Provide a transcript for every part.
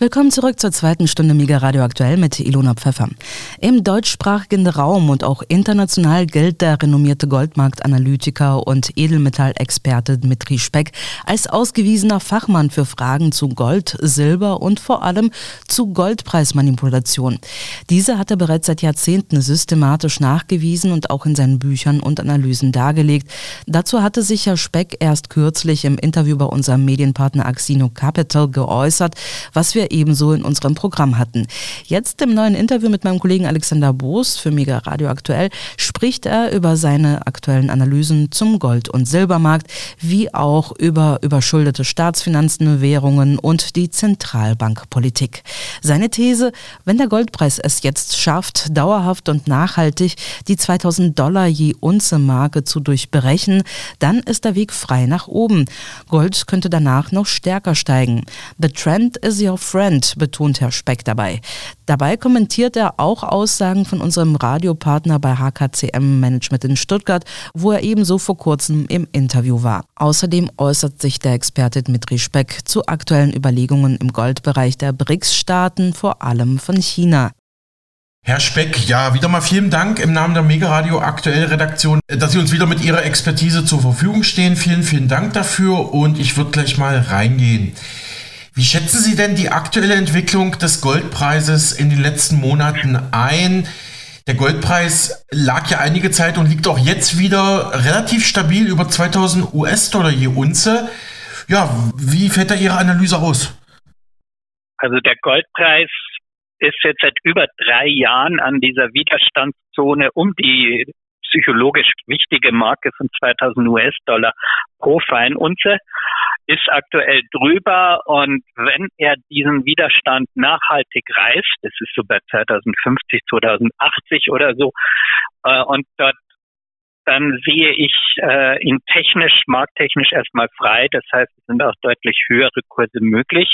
Willkommen zurück zur zweiten Stunde Mega Radio Aktuell mit Ilona Pfeffer. Im deutschsprachigen Raum und auch international gilt der renommierte Goldmarktanalytiker und Edelmetallexperte Dmitri Speck als ausgewiesener Fachmann für Fragen zu Gold, Silber und vor allem zu Goldpreismanipulation. Diese hat er bereits seit Jahrzehnten systematisch nachgewiesen und auch in seinen Büchern und Analysen dargelegt. Dazu hatte sich Herr Speck erst kürzlich im Interview bei unserem Medienpartner Axino Capital geäußert, was wir ebenso in unserem Programm hatten. Jetzt im neuen Interview mit meinem Kollegen Alexander Boos für Mega Radio Aktuell spricht er über seine aktuellen Analysen zum Gold- und Silbermarkt, wie auch über überschuldete Staatsfinanzen, Währungen und die Zentralbankpolitik. Seine These, wenn der Goldpreis es jetzt schafft, dauerhaft und nachhaltig die 2000 Dollar je Unze Marke zu durchbrechen, dann ist der Weg frei nach oben. Gold könnte danach noch stärker steigen. The trend is your friend, betont Herr Speck dabei. Dabei kommentiert er auch Aussagen von unserem Radiopartner bei HKCM Management in Stuttgart, wo er ebenso vor kurzem im Interview war. Außerdem äußert sich der Experte Dmitri Speck zu aktuellen Überlegungen im Goldbereich der BRICS-Staaten, vor allem von China. Herr Speck, ja, wieder mal vielen Dank im Namen der Mega Radio Aktuell Redaktion, dass Sie uns wieder mit Ihrer Expertise zur Verfügung stehen. Vielen, vielen Dank dafür und ich würde gleich mal reingehen. Wie schätzen Sie denn die aktuelle Entwicklung des Goldpreises in den letzten Monaten ein? Der Goldpreis lag ja einige Zeit und liegt auch jetzt wieder relativ stabil über 2000 US-Dollar je Unze. Ja, wie fällt da Ihre Analyse aus? Also der Goldpreis ist jetzt seit über drei Jahren an dieser Widerstandszone um die psychologisch wichtige Marke von 2000 US-Dollar pro Feinunze ist aktuell drüber und wenn er diesen Widerstand nachhaltig reißt, das ist so bei 2050, 2080 oder so, äh, und dort dann sehe ich äh, ihn technisch, markttechnisch erstmal frei. Das heißt, es sind auch deutlich höhere Kurse möglich.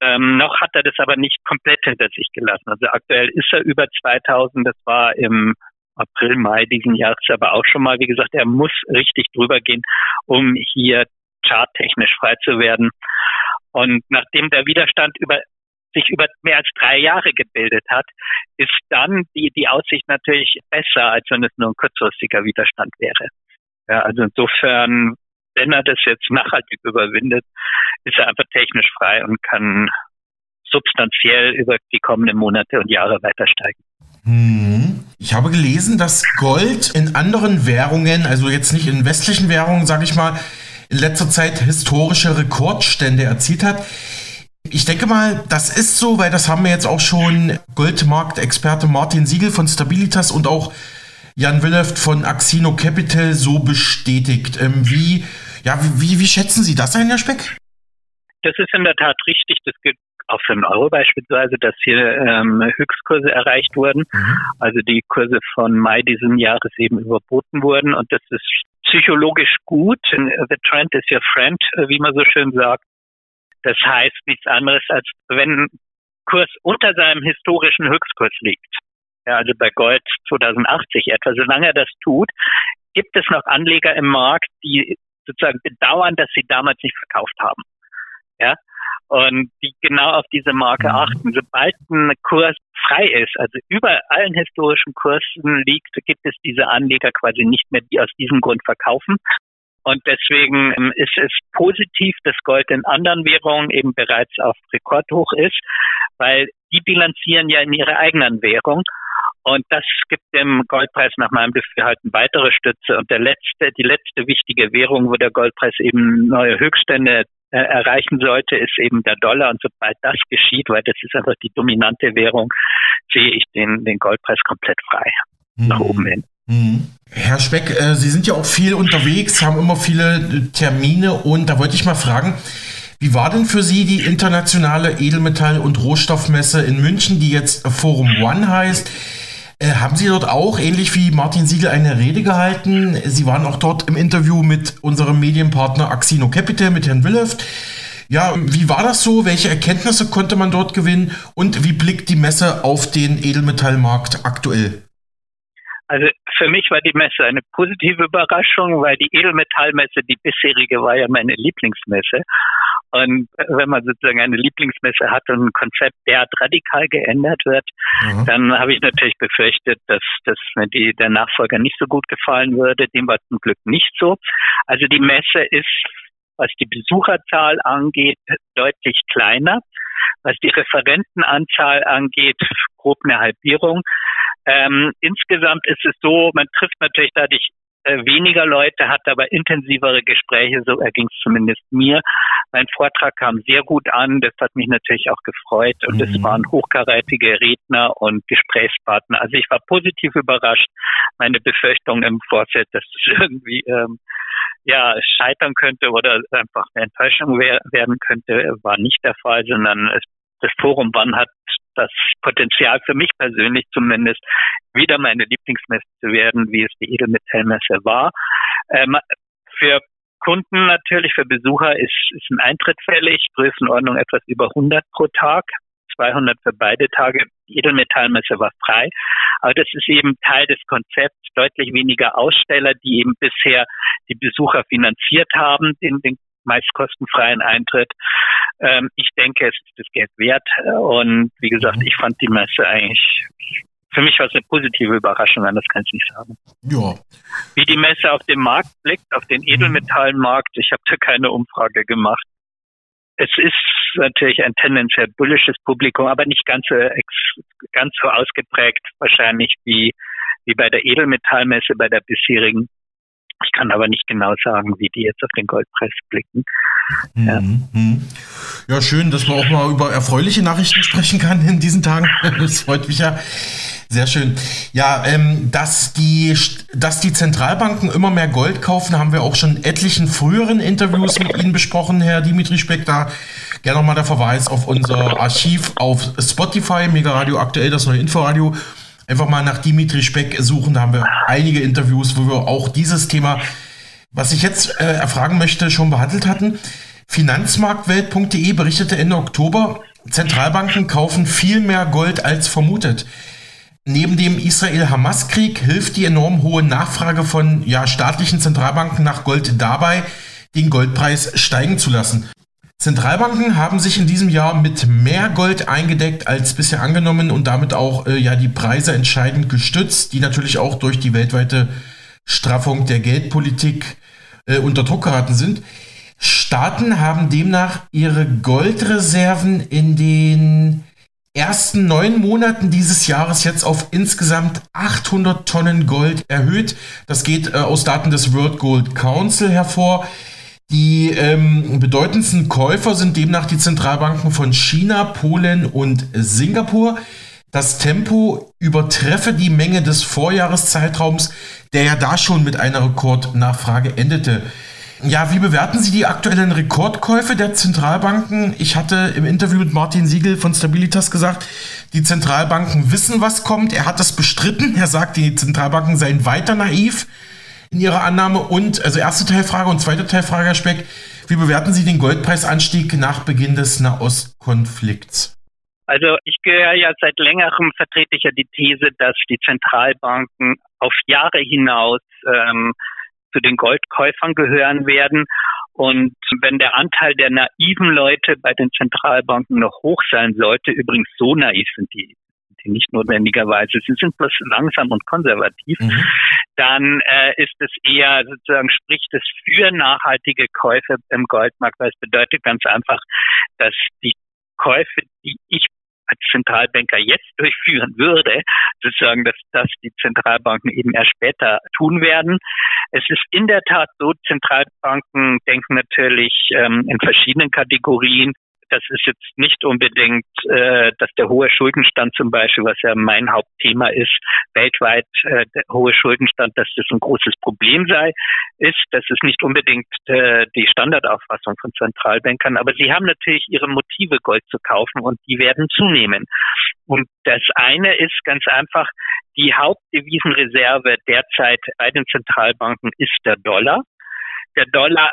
Ähm, noch hat er das aber nicht komplett hinter sich gelassen. Also aktuell ist er über 2000. Das war im April, Mai diesen Jahres aber auch schon mal. Wie gesagt, er muss richtig drüber gehen, um hier charttechnisch frei zu werden. Und nachdem der Widerstand über sich über mehr als drei Jahre gebildet hat, ist dann die, die Aussicht natürlich besser, als wenn es nur ein kurzfristiger Widerstand wäre. Ja, also insofern, wenn er das jetzt nachhaltig überwindet, ist er einfach technisch frei und kann substanziell über die kommenden Monate und Jahre weiter steigen. Hm. Ich habe gelesen, dass Gold in anderen Währungen, also jetzt nicht in westlichen Währungen, sage ich mal, in letzter Zeit historische Rekordstände erzielt hat. Ich denke mal, das ist so, weil das haben wir jetzt auch schon Goldmarktexperte Martin Siegel von Stabilitas und auch Jan Willeft von Axino Capital so bestätigt. Ähm, wie, ja, wie, wie schätzen Sie das ein, Herr Speck? Das ist in der Tat richtig. Das auch für den Euro beispielsweise, dass hier ähm, Höchstkurse erreicht wurden. Mhm. Also die Kurse von Mai diesen Jahres eben überboten wurden. Und das ist psychologisch gut. The trend is your friend, wie man so schön sagt. Das heißt nichts anderes, als wenn Kurs unter seinem historischen Höchstkurs liegt. Ja, also bei Gold 2080 etwa. Solange er das tut, gibt es noch Anleger im Markt, die sozusagen bedauern, dass sie damals nicht verkauft haben. Ja, und die genau auf diese Marke mhm. achten. Sobald ein Kurs frei ist, also über allen historischen Kursen liegt, gibt es diese Anleger quasi nicht mehr, die aus diesem Grund verkaufen. Und deswegen ähm, ist es positiv, dass Gold in anderen Währungen eben bereits auf Rekordhoch ist, weil die bilanzieren ja in ihrer eigenen Währung. Und das gibt dem Goldpreis nach meinem Dafürhalten weitere Stütze. Und der letzte, die letzte wichtige Währung, wo der Goldpreis eben neue Höchststände äh, erreichen sollte, ist eben der Dollar. Und sobald das geschieht, weil das ist einfach die dominante Währung, sehe ich den, den Goldpreis komplett frei mhm. nach oben hin. Mhm. Herr Speck, äh, Sie sind ja auch viel unterwegs, haben immer viele äh, Termine und da wollte ich mal fragen, wie war denn für Sie die internationale Edelmetall- und Rohstoffmesse in München, die jetzt Forum One heißt? Äh, haben Sie dort auch, ähnlich wie Martin Siegel, eine Rede gehalten? Sie waren auch dort im Interview mit unserem Medienpartner Axino Capital, mit Herrn Willeft. Ja, wie war das so? Welche Erkenntnisse konnte man dort gewinnen? Und wie blickt die Messe auf den Edelmetallmarkt aktuell? Also für mich war die Messe eine positive Überraschung, weil die Edelmetallmesse, die bisherige, war ja meine Lieblingsmesse. Und wenn man sozusagen eine Lieblingsmesse hat und ein Konzept derart radikal geändert wird, mhm. dann habe ich natürlich befürchtet, dass, dass mir die, der Nachfolger nicht so gut gefallen würde. Dem war zum Glück nicht so. Also die Messe ist, was die Besucherzahl angeht, deutlich kleiner. Was die Referentenanzahl angeht, grob eine Halbierung. Ähm, insgesamt ist es so, man trifft natürlich dadurch äh, weniger Leute, hat aber intensivere Gespräche, so erging es zumindest mir. Mein Vortrag kam sehr gut an, das hat mich natürlich auch gefreut und mhm. es waren hochkarätige Redner und Gesprächspartner. Also ich war positiv überrascht. Meine Befürchtung im Vorfeld, dass es irgendwie ähm, ja scheitern könnte oder einfach eine Enttäuschung werden könnte, war nicht der Fall, sondern es das Forum Wann hat das Potenzial für mich persönlich zumindest wieder meine Lieblingsmesse zu werden, wie es die Edelmetallmesse war. Ähm, für Kunden natürlich, für Besucher ist, ist ein Eintritt fällig, Größenordnung etwas über 100 pro Tag, 200 für beide Tage. Die Edelmetallmesse war frei, aber das ist eben Teil des Konzepts. Deutlich weniger Aussteller, die eben bisher die Besucher finanziert haben, den, den meist kostenfreien Eintritt. Ähm, ich denke, es ist das Geld wert. Und wie gesagt, mhm. ich fand die Messe eigentlich für mich war es eine positive Überraschung, anders kann ich nicht sagen. Ja. Wie die Messe auf den Markt blickt, auf den Edelmetallmarkt, ich habe da keine Umfrage gemacht. Es ist natürlich ein tendenziell bullisches Publikum, aber nicht ganz so, ganz so ausgeprägt wahrscheinlich wie, wie bei der Edelmetallmesse, bei der bisherigen. Ich kann aber nicht genau sagen, wie die jetzt auf den Goldpreis blicken. Ja. Mhm. ja, schön, dass man auch mal über erfreuliche Nachrichten sprechen kann in diesen Tagen. Das freut mich ja. Sehr schön. Ja, ähm, dass, die, dass die Zentralbanken immer mehr Gold kaufen, haben wir auch schon in etlichen früheren Interviews mit Ihnen besprochen, Herr Dimitri Speck. Da gerne nochmal der Verweis auf unser Archiv auf Spotify, Mega Radio aktuell, das neue Inforadio einfach mal nach Dimitri Speck suchen. Da haben wir einige Interviews, wo wir auch dieses Thema, was ich jetzt äh, erfragen möchte, schon behandelt hatten. Finanzmarktwelt.de berichtete Ende Oktober, Zentralbanken kaufen viel mehr Gold als vermutet. Neben dem Israel-Hamas-Krieg hilft die enorm hohe Nachfrage von ja, staatlichen Zentralbanken nach Gold dabei, den Goldpreis steigen zu lassen. Zentralbanken haben sich in diesem Jahr mit mehr Gold eingedeckt als bisher angenommen und damit auch äh, ja die Preise entscheidend gestützt, die natürlich auch durch die weltweite Straffung der Geldpolitik äh, unter Druck geraten sind. Staaten haben demnach ihre Goldreserven in den ersten neun Monaten dieses Jahres jetzt auf insgesamt 800 Tonnen Gold erhöht. Das geht äh, aus Daten des World Gold Council hervor. Die ähm, bedeutendsten Käufer sind demnach die Zentralbanken von China, Polen und Singapur. Das Tempo übertreffe die Menge des Vorjahreszeitraums, der ja da schon mit einer Rekordnachfrage endete. Ja, wie bewerten Sie die aktuellen Rekordkäufe der Zentralbanken? Ich hatte im Interview mit Martin Siegel von Stabilitas gesagt, die Zentralbanken wissen, was kommt. Er hat das bestritten. Er sagt, die Zentralbanken seien weiter naiv in Ihrer Annahme? Und, also erste Teilfrage und zweite Teilfrage, Herr Speck, wie bewerten Sie den Goldpreisanstieg nach Beginn des Nahostkonflikts? Also ich gehöre ja seit längerem vertrete ich ja die These, dass die Zentralbanken auf Jahre hinaus ähm, zu den Goldkäufern gehören werden. Und wenn der Anteil der naiven Leute bei den Zentralbanken noch hoch sein sollte, übrigens so naiv sind die sie nicht notwendigerweise, sie sind bloß langsam und konservativ, mhm. Dann äh, ist es eher sozusagen, spricht es für nachhaltige Käufe im Goldmarkt, weil es bedeutet ganz einfach, dass die Käufe, die ich als Zentralbanker jetzt durchführen würde, sozusagen, dass das die Zentralbanken eben erst später tun werden. Es ist in der Tat so, Zentralbanken denken natürlich ähm, in verschiedenen Kategorien das ist jetzt nicht unbedingt, äh, dass der hohe Schuldenstand zum Beispiel, was ja mein Hauptthema ist, weltweit äh, der hohe Schuldenstand, dass das ein großes Problem sei, ist. Das ist nicht unbedingt äh, die Standardauffassung von Zentralbankern, aber sie haben natürlich ihre Motive, Gold zu kaufen und die werden zunehmen. Und das eine ist ganz einfach, die Hauptdevisenreserve derzeit bei den Zentralbanken ist der Dollar. Der Dollar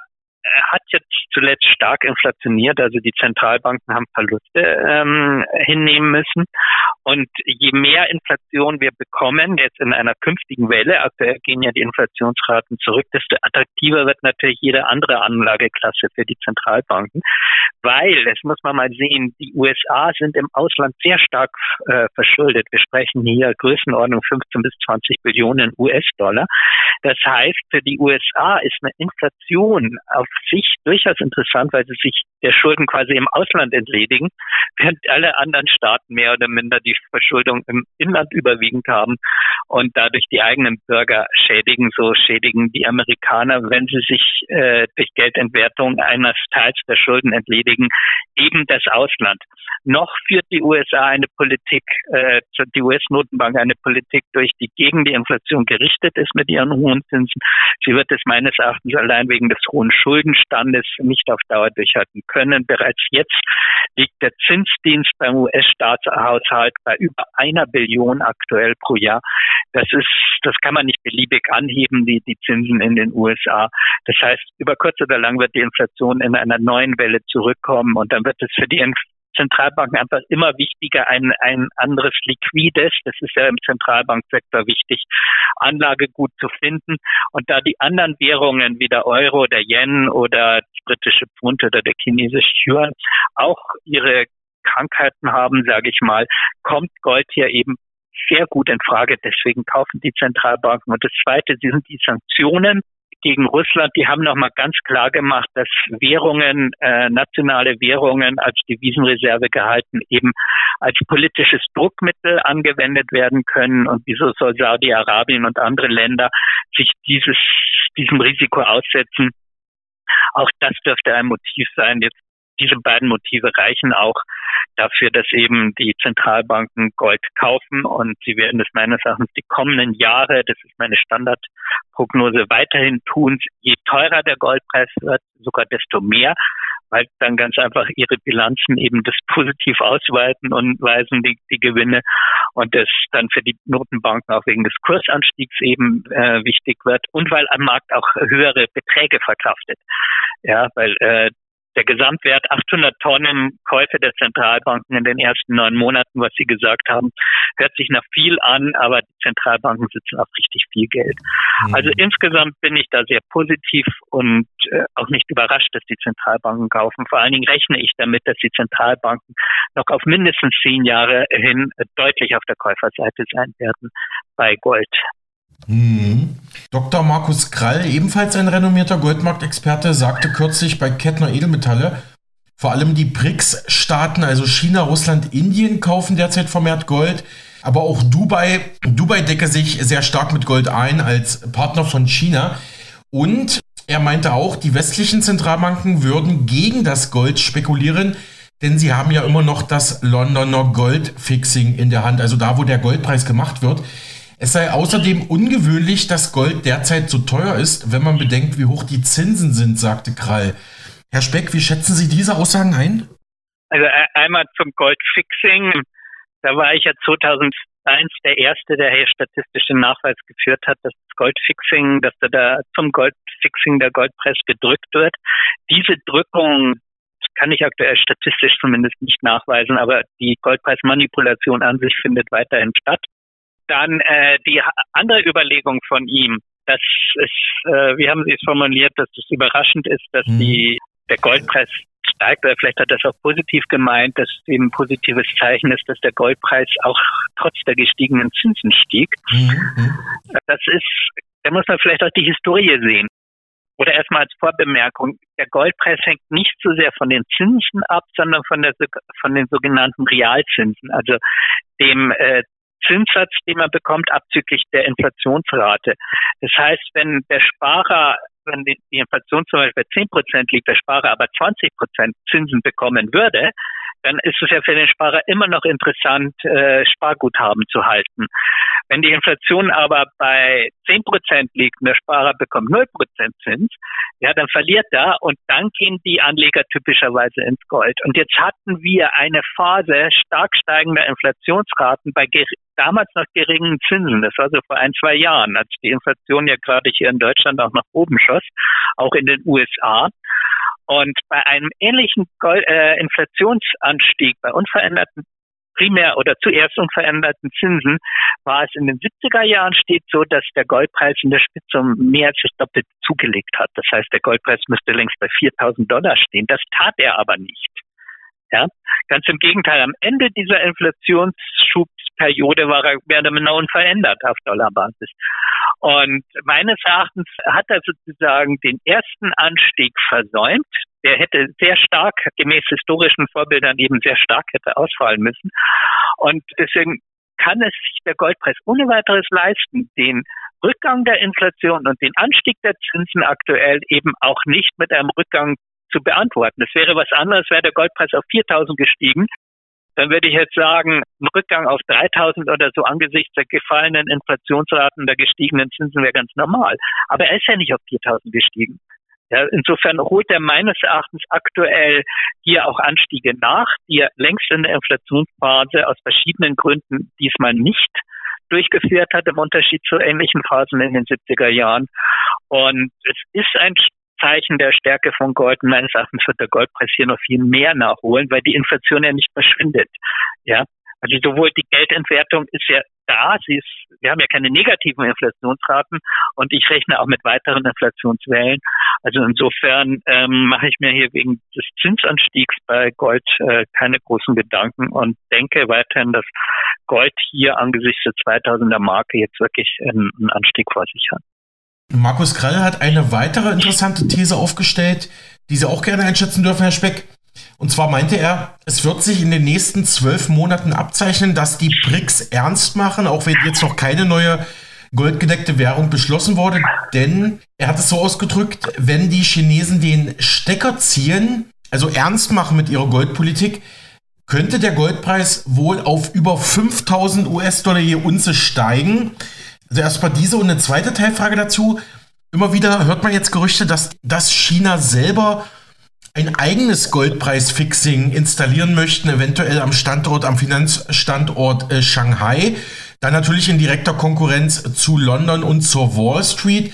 hat jetzt zuletzt stark inflationiert, also die Zentralbanken haben Verluste ähm, hinnehmen müssen Und je mehr Inflation wir bekommen, jetzt in einer künftigen Welle, aktuell gehen ja die Inflationsraten zurück, desto attraktiver wird natürlich jede andere Anlageklasse für die Zentralbanken. Weil, das muss man mal sehen, die USA sind im Ausland sehr stark äh, verschuldet. Wir sprechen hier Größenordnung 15 bis 20 Billionen US-Dollar. Das heißt, für die USA ist eine Inflation auf sich durchaus interessant, weil sie sich der Schulden quasi im Ausland entledigen, während alle anderen Staaten mehr oder minder die Verschuldung im Inland überwiegend haben und dadurch die eigenen Bürger schädigen. So schädigen die Amerikaner, wenn sie sich äh, durch Geldentwertung eines Teils der Schulden entledigen, eben das Ausland. Noch führt die USA eine Politik, äh, die US-Notenbank eine Politik durch, die gegen die Inflation gerichtet ist mit ihren hohen Zinsen. Sie wird es meines Erachtens allein wegen des hohen Schuldenstandes nicht auf Dauer durchhalten können. Bereits jetzt liegt der Zinsdienst beim US-Staatshaushalt bei über einer Billion aktuell pro Jahr. Das ist, das kann man nicht beliebig anheben, die, die Zinsen in den USA. Das heißt, über kurz oder lang wird die Inflation in einer neuen Welle zurückkommen und dann wird es für die Zentralbanken einfach immer wichtiger, ein, ein anderes Liquides, das ist ja im Zentralbanksektor wichtig, Anlage gut zu finden. Und da die anderen Währungen wie der Euro, der Yen oder britische Pfund oder der chinesische Yuan auch ihre Krankheiten haben, sage ich mal, kommt Gold hier eben sehr gut in Frage. Deswegen kaufen die Zentralbanken. Und das Zweite, sind die Sanktionen gegen Russland, die haben nochmal ganz klar gemacht, dass Währungen, äh, nationale Währungen als Devisenreserve gehalten eben als politisches Druckmittel angewendet werden können. Und wieso soll Saudi-Arabien und andere Länder sich dieses, diesem Risiko aussetzen? Auch das dürfte ein Motiv sein. Jetzt diese beiden Motive reichen auch dafür, dass eben die Zentralbanken Gold kaufen und sie werden es meines Erachtens die kommenden Jahre, das ist meine Standardprognose, weiterhin tun. Je teurer der Goldpreis wird, sogar desto mehr, weil dann ganz einfach ihre Bilanzen eben das positiv ausweiten und weisen die, die Gewinne und das dann für die Notenbanken auch wegen des Kursanstiegs eben äh, wichtig wird und weil am Markt auch höhere Beträge verkraftet. Ja, weil äh, der Gesamtwert 800 Tonnen Käufe der Zentralbanken in den ersten neun Monaten, was Sie gesagt haben, hört sich nach viel an, aber die Zentralbanken sitzen auf richtig viel Geld. Mhm. Also insgesamt bin ich da sehr positiv und äh, auch nicht überrascht, dass die Zentralbanken kaufen. Vor allen Dingen rechne ich damit, dass die Zentralbanken noch auf mindestens zehn Jahre hin deutlich auf der Käuferseite sein werden bei Gold. Mhm. Dr. Markus Krall, ebenfalls ein renommierter Goldmarktexperte, sagte kürzlich bei Kettner Edelmetalle, vor allem die BRICS-Staaten, also China, Russland, Indien, kaufen derzeit vermehrt Gold. Aber auch Dubai, Dubai decke sich sehr stark mit Gold ein als Partner von China. Und er meinte auch, die westlichen Zentralbanken würden gegen das Gold spekulieren, denn sie haben ja immer noch das Londoner Goldfixing in der Hand, also da, wo der Goldpreis gemacht wird. Es sei außerdem ungewöhnlich, dass Gold derzeit so teuer ist, wenn man bedenkt, wie hoch die Zinsen sind, sagte Krall. Herr Speck, wie schätzen Sie diese Aussagen ein? Also äh, einmal zum Goldfixing. Da war ich ja 2001 der Erste, der hier statistischen Nachweis geführt hat, dass das Goldfixing, dass da zum Goldfixing der Goldpreis gedrückt wird. Diese Drückung kann ich aktuell statistisch zumindest nicht nachweisen, aber die Goldpreismanipulation an sich findet weiterhin statt. Dann äh, die andere Überlegung von ihm, dass es, äh, wie haben Sie es formuliert, dass es überraschend ist, dass mhm. die, der Goldpreis steigt, oder vielleicht hat das auch positiv gemeint, dass eben ein positives Zeichen ist, dass der Goldpreis auch trotz der gestiegenen Zinsen stieg. Mhm. Das ist, da muss man vielleicht auch die Historie sehen. Oder erstmal als Vorbemerkung, der Goldpreis hängt nicht so sehr von den Zinsen ab, sondern von, der, von den sogenannten Realzinsen, also dem äh, Zinssatz, den man bekommt, abzüglich der Inflationsrate. Das heißt, wenn der Sparer, wenn die, Inflation zum Beispiel bei 10 Prozent liegt, der Sparer aber 20 Prozent Zinsen bekommen würde, dann ist es ja für den Sparer immer noch interessant, äh, Sparguthaben zu halten. Wenn die Inflation aber bei 10 Prozent liegt und der Sparer bekommt 0 Prozent Zins, ja, dann verliert er und dann gehen die Anleger typischerweise ins Gold. Und jetzt hatten wir eine Phase stark steigender Inflationsraten bei damals noch geringen Zinsen. Das war so vor ein, zwei Jahren, als die Inflation ja gerade hier in Deutschland auch nach oben schoss, auch in den USA. Und bei einem ähnlichen äh, Inflationsanstieg, bei unveränderten primär oder zuerst unveränderten Zinsen war es in den 70er Jahren steht so, dass der Goldpreis in der Spitze um mehr als das Doppelte zugelegt hat. Das heißt, der Goldpreis müsste längst bei 4000 Dollar stehen. Das tat er aber nicht. Ja, ganz im Gegenteil. Am Ende dieser Inflationsschubsperiode war er mehr oder minder unverändert auf Dollarbasis. Und meines Erachtens hat er sozusagen den ersten Anstieg versäumt. Der hätte sehr stark, gemäß historischen Vorbildern eben sehr stark hätte ausfallen müssen. Und deswegen kann es sich der Goldpreis ohne weiteres leisten, den Rückgang der Inflation und den Anstieg der Zinsen aktuell eben auch nicht mit einem Rückgang zu beantworten. Es wäre was anderes, wäre der Goldpreis auf 4000 gestiegen. Dann würde ich jetzt sagen, ein Rückgang auf 3000 oder so angesichts der gefallenen Inflationsraten, der gestiegenen Zinsen wäre ganz normal. Aber er ist ja nicht auf 4000 gestiegen. Ja, insofern holt er meines Erachtens aktuell hier auch Anstiege nach, die er längst in der Inflationsphase aus verschiedenen Gründen diesmal nicht durchgeführt hat, im Unterschied zu ähnlichen Phasen in den 70er Jahren. Und es ist ein Zeichen der Stärke von Gold. Meines Erachtens wird der Goldpreis hier noch viel mehr nachholen, weil die Inflation ja nicht verschwindet. Ja, also sowohl die Geldentwertung ist ja da, sie ist, wir haben ja keine negativen Inflationsraten und ich rechne auch mit weiteren Inflationswellen. Also insofern ähm, mache ich mir hier wegen des Zinsanstiegs bei Gold äh, keine großen Gedanken und denke weiterhin, dass Gold hier angesichts der 2000er Marke jetzt wirklich einen, einen Anstieg vor sich hat. Markus Krall hat eine weitere interessante These aufgestellt, die Sie auch gerne einschätzen dürfen, Herr Speck. Und zwar meinte er, es wird sich in den nächsten zwölf Monaten abzeichnen, dass die BRICS ernst machen, auch wenn jetzt noch keine neue goldgedeckte Währung beschlossen wurde. Denn er hat es so ausgedrückt, wenn die Chinesen den Stecker ziehen, also ernst machen mit ihrer Goldpolitik, könnte der Goldpreis wohl auf über 5000 US-Dollar je Unze steigen. Also erstmal diese und eine zweite Teilfrage dazu. Immer wieder hört man jetzt Gerüchte, dass, dass China selber ein eigenes Goldpreisfixing installieren möchten, eventuell am Standort, am Finanzstandort äh, Shanghai. Dann natürlich in direkter Konkurrenz zu London und zur Wall Street.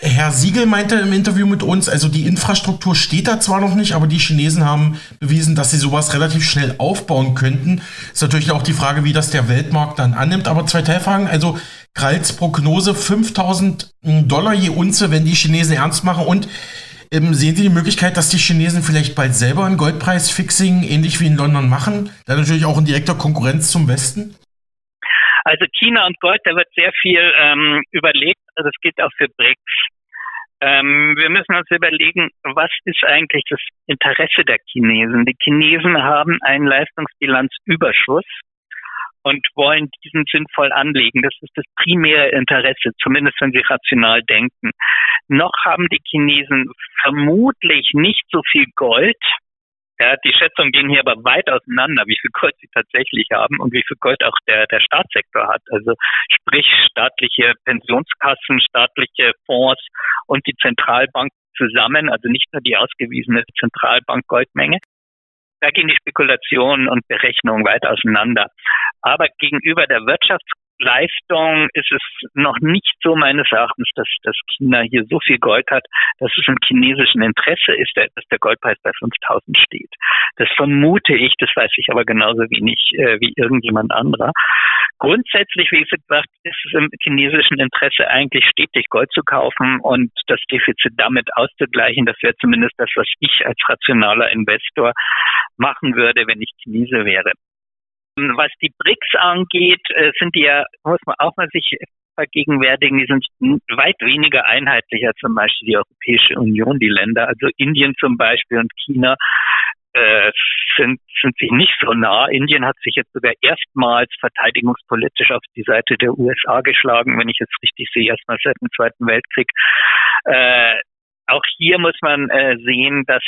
Herr Siegel meinte im Interview mit uns, also die Infrastruktur steht da zwar noch nicht, aber die Chinesen haben bewiesen, dass sie sowas relativ schnell aufbauen könnten. Ist natürlich auch die Frage, wie das der Weltmarkt dann annimmt. Aber zwei Teilfragen. Also Kralls Prognose 5000 Dollar je Unze, wenn die Chinesen ernst machen. Und ähm, sehen Sie die Möglichkeit, dass die Chinesen vielleicht bald selber ein Goldpreisfixing ähnlich wie in London machen? Dann natürlich auch in direkter Konkurrenz zum Westen? Also China und Gold, da wird sehr viel ähm, überlegt. Also das gilt auch für BRICS. Ähm, wir müssen uns überlegen, was ist eigentlich das Interesse der Chinesen? Die Chinesen haben einen Leistungsbilanzüberschuss und wollen diesen sinnvoll anlegen. Das ist das primäre Interesse, zumindest wenn sie rational denken. Noch haben die Chinesen vermutlich nicht so viel Gold, ja, die Schätzungen gehen hier aber weit auseinander, wie viel Gold sie tatsächlich haben und wie viel Gold auch der, der Staatssektor hat. Also sprich staatliche Pensionskassen, staatliche Fonds und die Zentralbank zusammen, also nicht nur die ausgewiesene Zentralbank Goldmenge. Da gehen die Spekulationen und Berechnungen weit auseinander. Aber gegenüber der Wirtschafts Leistung ist es noch nicht so meines Erachtens, dass, dass China hier so viel Gold hat, dass es im chinesischen Interesse ist, dass der Goldpreis bei 5000 steht. Das vermute ich, das weiß ich aber genauso wenig äh, wie irgendjemand anderer. Grundsätzlich, wie gesagt, ist es im chinesischen Interesse eigentlich stetig Gold zu kaufen und das Defizit damit auszugleichen. Das wäre zumindest das, was ich als rationaler Investor machen würde, wenn ich Chinese wäre. Was die BRICS angeht, äh, sind die ja, muss man auch mal sich vergegenwärtigen, die sind weit weniger einheitlich als zum Beispiel die Europäische Union, die Länder. Also Indien zum Beispiel und China äh, sind, sind sich nicht so nah. Indien hat sich jetzt sogar erstmals verteidigungspolitisch auf die Seite der USA geschlagen, wenn ich es richtig sehe, erstmal seit dem Zweiten Weltkrieg. Äh, auch hier muss man äh, sehen, dass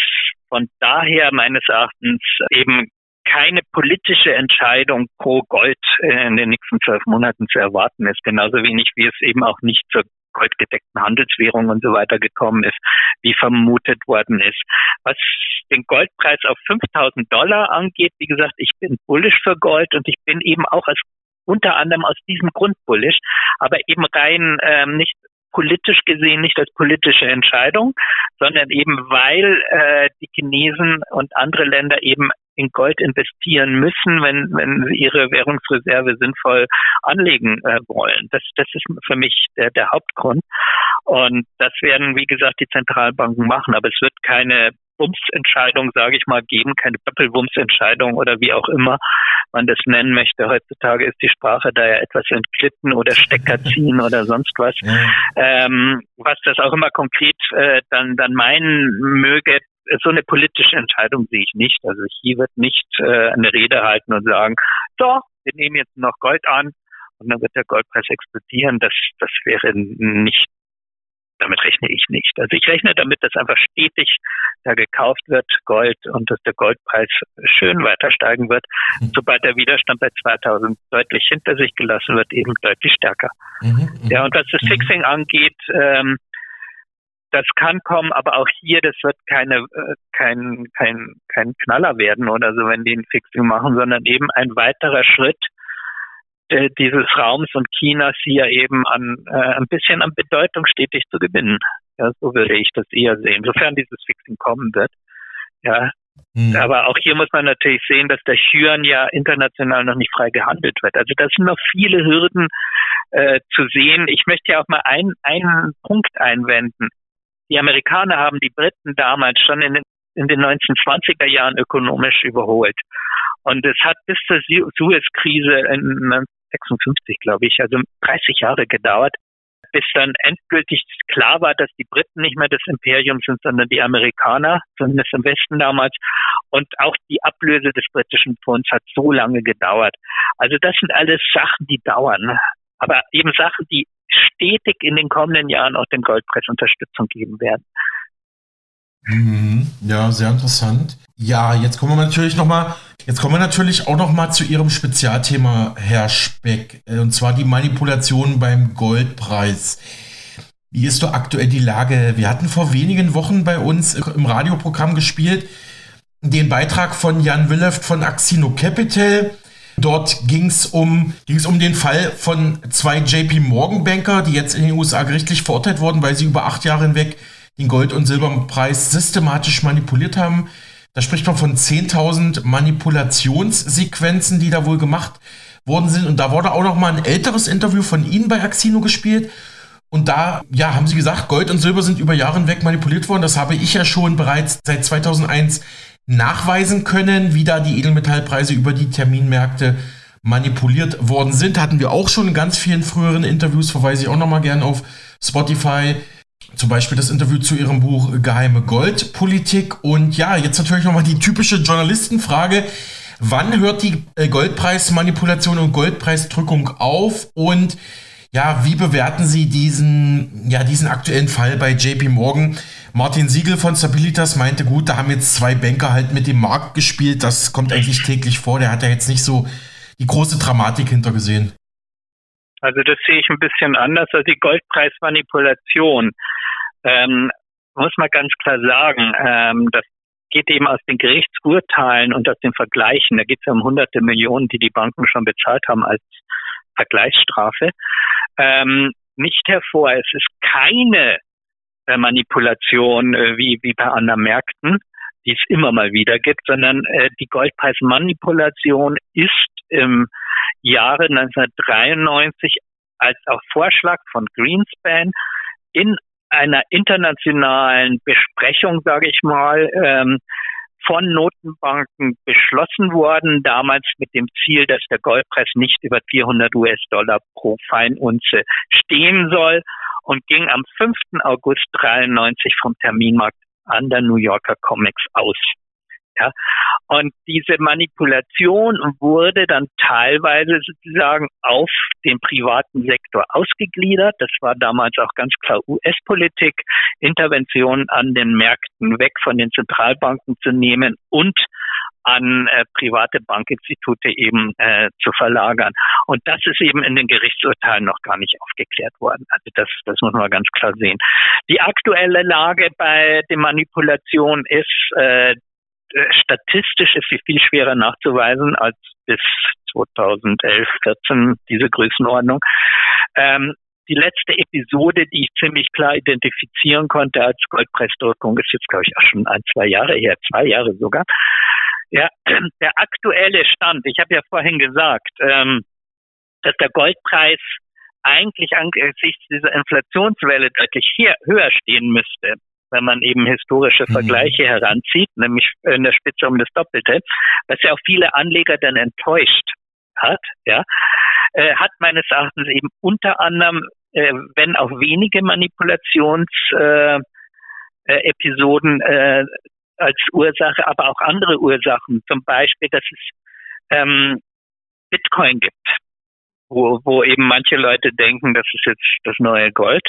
von daher meines Erachtens eben keine politische Entscheidung pro Gold in den nächsten zwölf Monaten zu erwarten ist. Genauso wenig wie es eben auch nicht zur goldgedeckten Handelswährung und so weiter gekommen ist, wie vermutet worden ist. Was den Goldpreis auf 5000 Dollar angeht, wie gesagt, ich bin bullish für Gold und ich bin eben auch als unter anderem aus diesem Grund bullish, aber eben rein ähm, nicht politisch gesehen nicht als politische Entscheidung, sondern eben weil äh, die Chinesen und andere Länder eben in Gold investieren müssen, wenn, wenn sie ihre Währungsreserve sinnvoll anlegen äh, wollen. Das, das ist für mich der, der Hauptgrund. Und das werden, wie gesagt, die Zentralbanken machen. Aber es wird keine Wumms-Entscheidung, sage ich mal, geben, keine Doppelwumms-Entscheidung oder wie auch immer man das nennen möchte. Heutzutage ist die Sprache da ja etwas entglitten oder Stecker ziehen oder sonst was. Ja. Ähm, was das auch immer konkret äh, dann, dann meinen möge, so eine politische Entscheidung sehe ich nicht. Also hier wird nicht äh, eine Rede halten und sagen, so, wir nehmen jetzt noch Gold an und dann wird der Goldpreis explodieren. Das, das wäre nicht damit rechne ich nicht. Also ich rechne damit, dass einfach stetig da gekauft wird, Gold, und dass der Goldpreis schön weiter steigen wird, mhm. sobald der Widerstand bei 2000 deutlich hinter sich gelassen wird, eben deutlich stärker. Mhm, mhm. ja, und was das mhm. Fixing angeht, ähm, das kann kommen, aber auch hier, das wird keine, äh, kein, kein, kein Knaller werden oder so, wenn die ein Fixing machen, sondern eben ein weiterer Schritt, äh, dieses Raums und Chinas hier eben an äh, ein bisschen an Bedeutung stetig zu gewinnen. Ja, so würde ich das eher sehen, sofern dieses Fixing kommen wird. Ja. Hm. Aber auch hier muss man natürlich sehen, dass der Yuan ja international noch nicht frei gehandelt wird. Also das sind noch viele Hürden äh, zu sehen. Ich möchte ja auch mal ein, einen Punkt einwenden. Die Amerikaner haben die Briten damals schon in den, in den 1920er Jahren ökonomisch überholt. Und es hat bis zur Suez-Krise in 56, glaube ich, also 30 Jahre gedauert, bis dann endgültig klar war, dass die Briten nicht mehr das Imperium sind, sondern die Amerikaner, zumindest im Westen damals. Und auch die Ablöse des britischen Pfunds hat so lange gedauert. Also das sind alles Sachen, die dauern. Aber eben Sachen, die stetig in den kommenden Jahren auch dem Goldpreis Unterstützung geben werden. Mhm. Ja, sehr interessant. Ja, jetzt kommen wir natürlich noch mal, jetzt kommen wir natürlich auch noch mal zu Ihrem Spezialthema, Herr Speck, äh, und zwar die Manipulation beim Goldpreis. Wie ist doch aktuell die Lage? Wir hatten vor wenigen Wochen bei uns im Radioprogramm gespielt den Beitrag von Jan Willeft von Axino Capital. Dort ging es um, ging's um den Fall von zwei JP Morgan Banker, die jetzt in den USA gerichtlich verurteilt wurden, weil sie über acht Jahre hinweg den Gold- und Silberpreis systematisch manipuliert haben. Da spricht man von 10.000 Manipulationssequenzen, die da wohl gemacht worden sind. Und da wurde auch noch mal ein älteres Interview von Ihnen bei Axino gespielt. Und da, ja, haben Sie gesagt, Gold und Silber sind über Jahre hinweg manipuliert worden. Das habe ich ja schon bereits seit 2001 nachweisen können, wie da die Edelmetallpreise über die Terminmärkte manipuliert worden sind. Hatten wir auch schon in ganz vielen früheren Interviews, verweise ich auch noch mal gern auf Spotify zum Beispiel das Interview zu ihrem Buch Geheime Goldpolitik. Und ja, jetzt natürlich nochmal die typische Journalistenfrage. Wann hört die äh, Goldpreismanipulation und Goldpreisdrückung auf? Und ja, wie bewerten Sie diesen, ja, diesen aktuellen Fall bei JP Morgan? Martin Siegel von Stabilitas meinte, gut, da haben jetzt zwei Banker halt mit dem Markt gespielt. Das kommt eigentlich täglich vor. Der hat ja jetzt nicht so die große Dramatik hintergesehen. Also das sehe ich ein bisschen anders als die Goldpreismanipulation. Ähm, muss man ganz klar sagen, ähm, das geht eben aus den Gerichtsurteilen und aus den Vergleichen. Da geht es ja um hunderte Millionen, die die Banken schon bezahlt haben als Vergleichsstrafe. Ähm, nicht hervor. Es ist keine äh, Manipulation äh, wie, wie bei anderen Märkten, die es immer mal wieder gibt, sondern äh, die Goldpreismanipulation ist im Jahre 1993 als auch Vorschlag von Greenspan in einer internationalen Besprechung, sage ich mal, ähm, von Notenbanken beschlossen worden, damals mit dem Ziel, dass der Goldpreis nicht über 400 US-Dollar pro Feinunze stehen soll und ging am 5. August 93 vom Terminmarkt an der New Yorker Comics aus. Ja. Und diese Manipulation wurde dann teilweise sozusagen auf den privaten Sektor ausgegliedert. Das war damals auch ganz klar US-Politik, Interventionen an den Märkten weg von den Zentralbanken zu nehmen und an äh, private Bankinstitute eben äh, zu verlagern. Und das ist eben in den Gerichtsurteilen noch gar nicht aufgeklärt worden. Also das, das muss man ganz klar sehen. Die aktuelle Lage bei den Manipulationen ist, äh, statistisch ist sie viel schwerer nachzuweisen als bis 2011, 14 diese Größenordnung. Ähm, die letzte Episode, die ich ziemlich klar identifizieren konnte als Goldpreisdrückung, ist jetzt, glaube ich, auch schon ein, zwei Jahre her, zwei Jahre sogar. Ja, der aktuelle Stand, ich habe ja vorhin gesagt, ähm, dass der Goldpreis eigentlich angesichts dieser Inflationswelle deutlich hier, höher stehen müsste, wenn man eben historische mhm. Vergleiche mhm. heranzieht, nämlich in der Spitze um das Doppelte, was ja auch viele Anleger dann enttäuscht hat, ja, äh, hat meines Erachtens eben unter anderem, äh, wenn auch wenige Manipulationsepisoden äh, Episoden, äh, als Ursache, aber auch andere Ursachen, zum Beispiel, dass es ähm, Bitcoin gibt wo, wo eben manche Leute denken, das ist jetzt das neue Gold.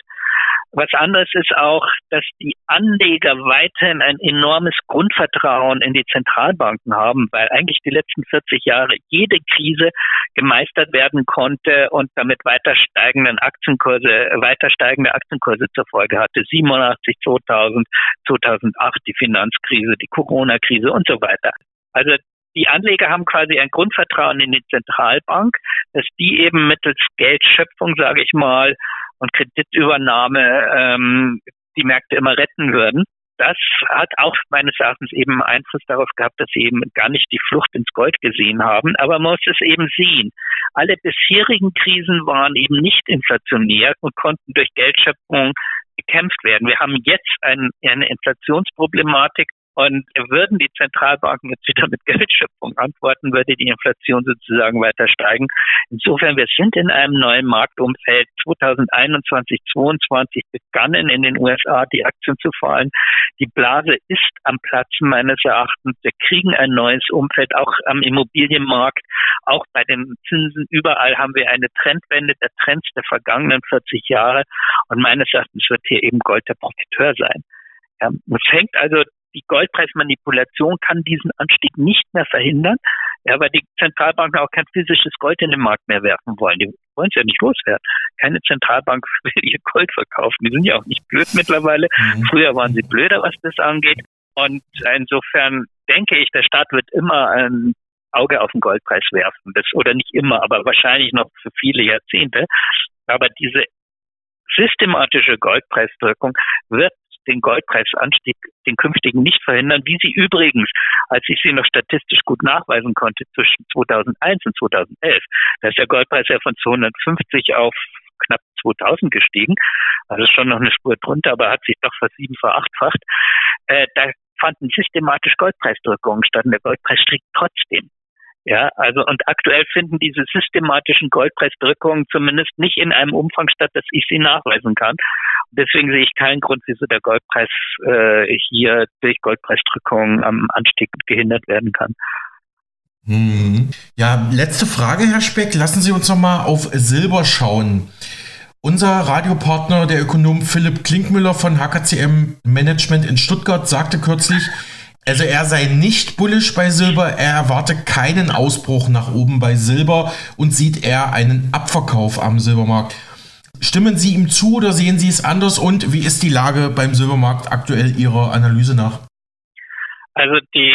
Was anderes ist auch, dass die Anleger weiterhin ein enormes Grundvertrauen in die Zentralbanken haben, weil eigentlich die letzten 40 Jahre jede Krise gemeistert werden konnte und damit weiter steigenden Aktienkurse, weiter steigende Aktienkurse zur Folge hatte. 87, 2000, 2008 die Finanzkrise, die Corona-Krise und so weiter. Also die Anleger haben quasi ein Grundvertrauen in die Zentralbank, dass die eben mittels Geldschöpfung, sage ich mal, und Kreditübernahme ähm, die Märkte immer retten würden. Das hat auch meines Erachtens eben Einfluss darauf gehabt, dass sie eben gar nicht die Flucht ins Gold gesehen haben. Aber man muss es eben sehen. Alle bisherigen Krisen waren eben nicht inflationär und konnten durch Geldschöpfung bekämpft werden. Wir haben jetzt ein, eine Inflationsproblematik, und würden die Zentralbanken jetzt wieder mit Geldschöpfung antworten, würde die Inflation sozusagen weiter steigen. Insofern, wir sind in einem neuen Marktumfeld. 2021, 2022 begannen in den USA die Aktien zu fallen. Die Blase ist am Platzen meines Erachtens. Wir kriegen ein neues Umfeld, auch am Immobilienmarkt, auch bei den Zinsen. Überall haben wir eine Trendwende der Trends der vergangenen 40 Jahre. Und meines Erachtens wird hier eben Gold der Profiteur sein. Ja, es hängt also die Goldpreismanipulation kann diesen Anstieg nicht mehr verhindern, ja, weil die Zentralbanken auch kein physisches Gold in den Markt mehr werfen wollen. Die wollen es ja nicht loswerden. Keine Zentralbank will ihr Gold verkaufen. Die sind ja auch nicht blöd mittlerweile. Mhm. Früher waren sie blöder, was das angeht. Und insofern denke ich, der Staat wird immer ein Auge auf den Goldpreis werfen. Das, oder nicht immer, aber wahrscheinlich noch für viele Jahrzehnte. Aber diese systematische Goldpreisdrückung wird den Goldpreisanstieg, den künftigen nicht verhindern, wie sie übrigens, als ich sie noch statistisch gut nachweisen konnte, zwischen 2001 und 2011, da ist der Goldpreis ja von 250 auf knapp 2000 gestiegen, also schon noch eine Spur drunter, aber hat sich doch versieben, verachtfacht. Äh, da fanden systematisch Goldpreisdrückungen statt und der Goldpreis stieg trotzdem. Ja, also und aktuell finden diese systematischen Goldpreisdrückungen zumindest nicht in einem Umfang statt, dass ich sie nachweisen kann. Deswegen sehe ich keinen Grund, wieso der Goldpreis äh, hier durch Goldpreisdrückungen am Anstieg gehindert werden kann. Hm. Ja, letzte Frage, Herr Speck. Lassen Sie uns noch mal auf Silber schauen. Unser Radiopartner, der Ökonom Philipp Klinkmüller von HKCM Management in Stuttgart, sagte kürzlich, also er sei nicht bullisch bei Silber, er erwarte keinen Ausbruch nach oben bei Silber und sieht eher einen Abverkauf am Silbermarkt. Stimmen Sie ihm zu oder sehen Sie es anders und wie ist die Lage beim Silbermarkt aktuell Ihrer Analyse nach? Also die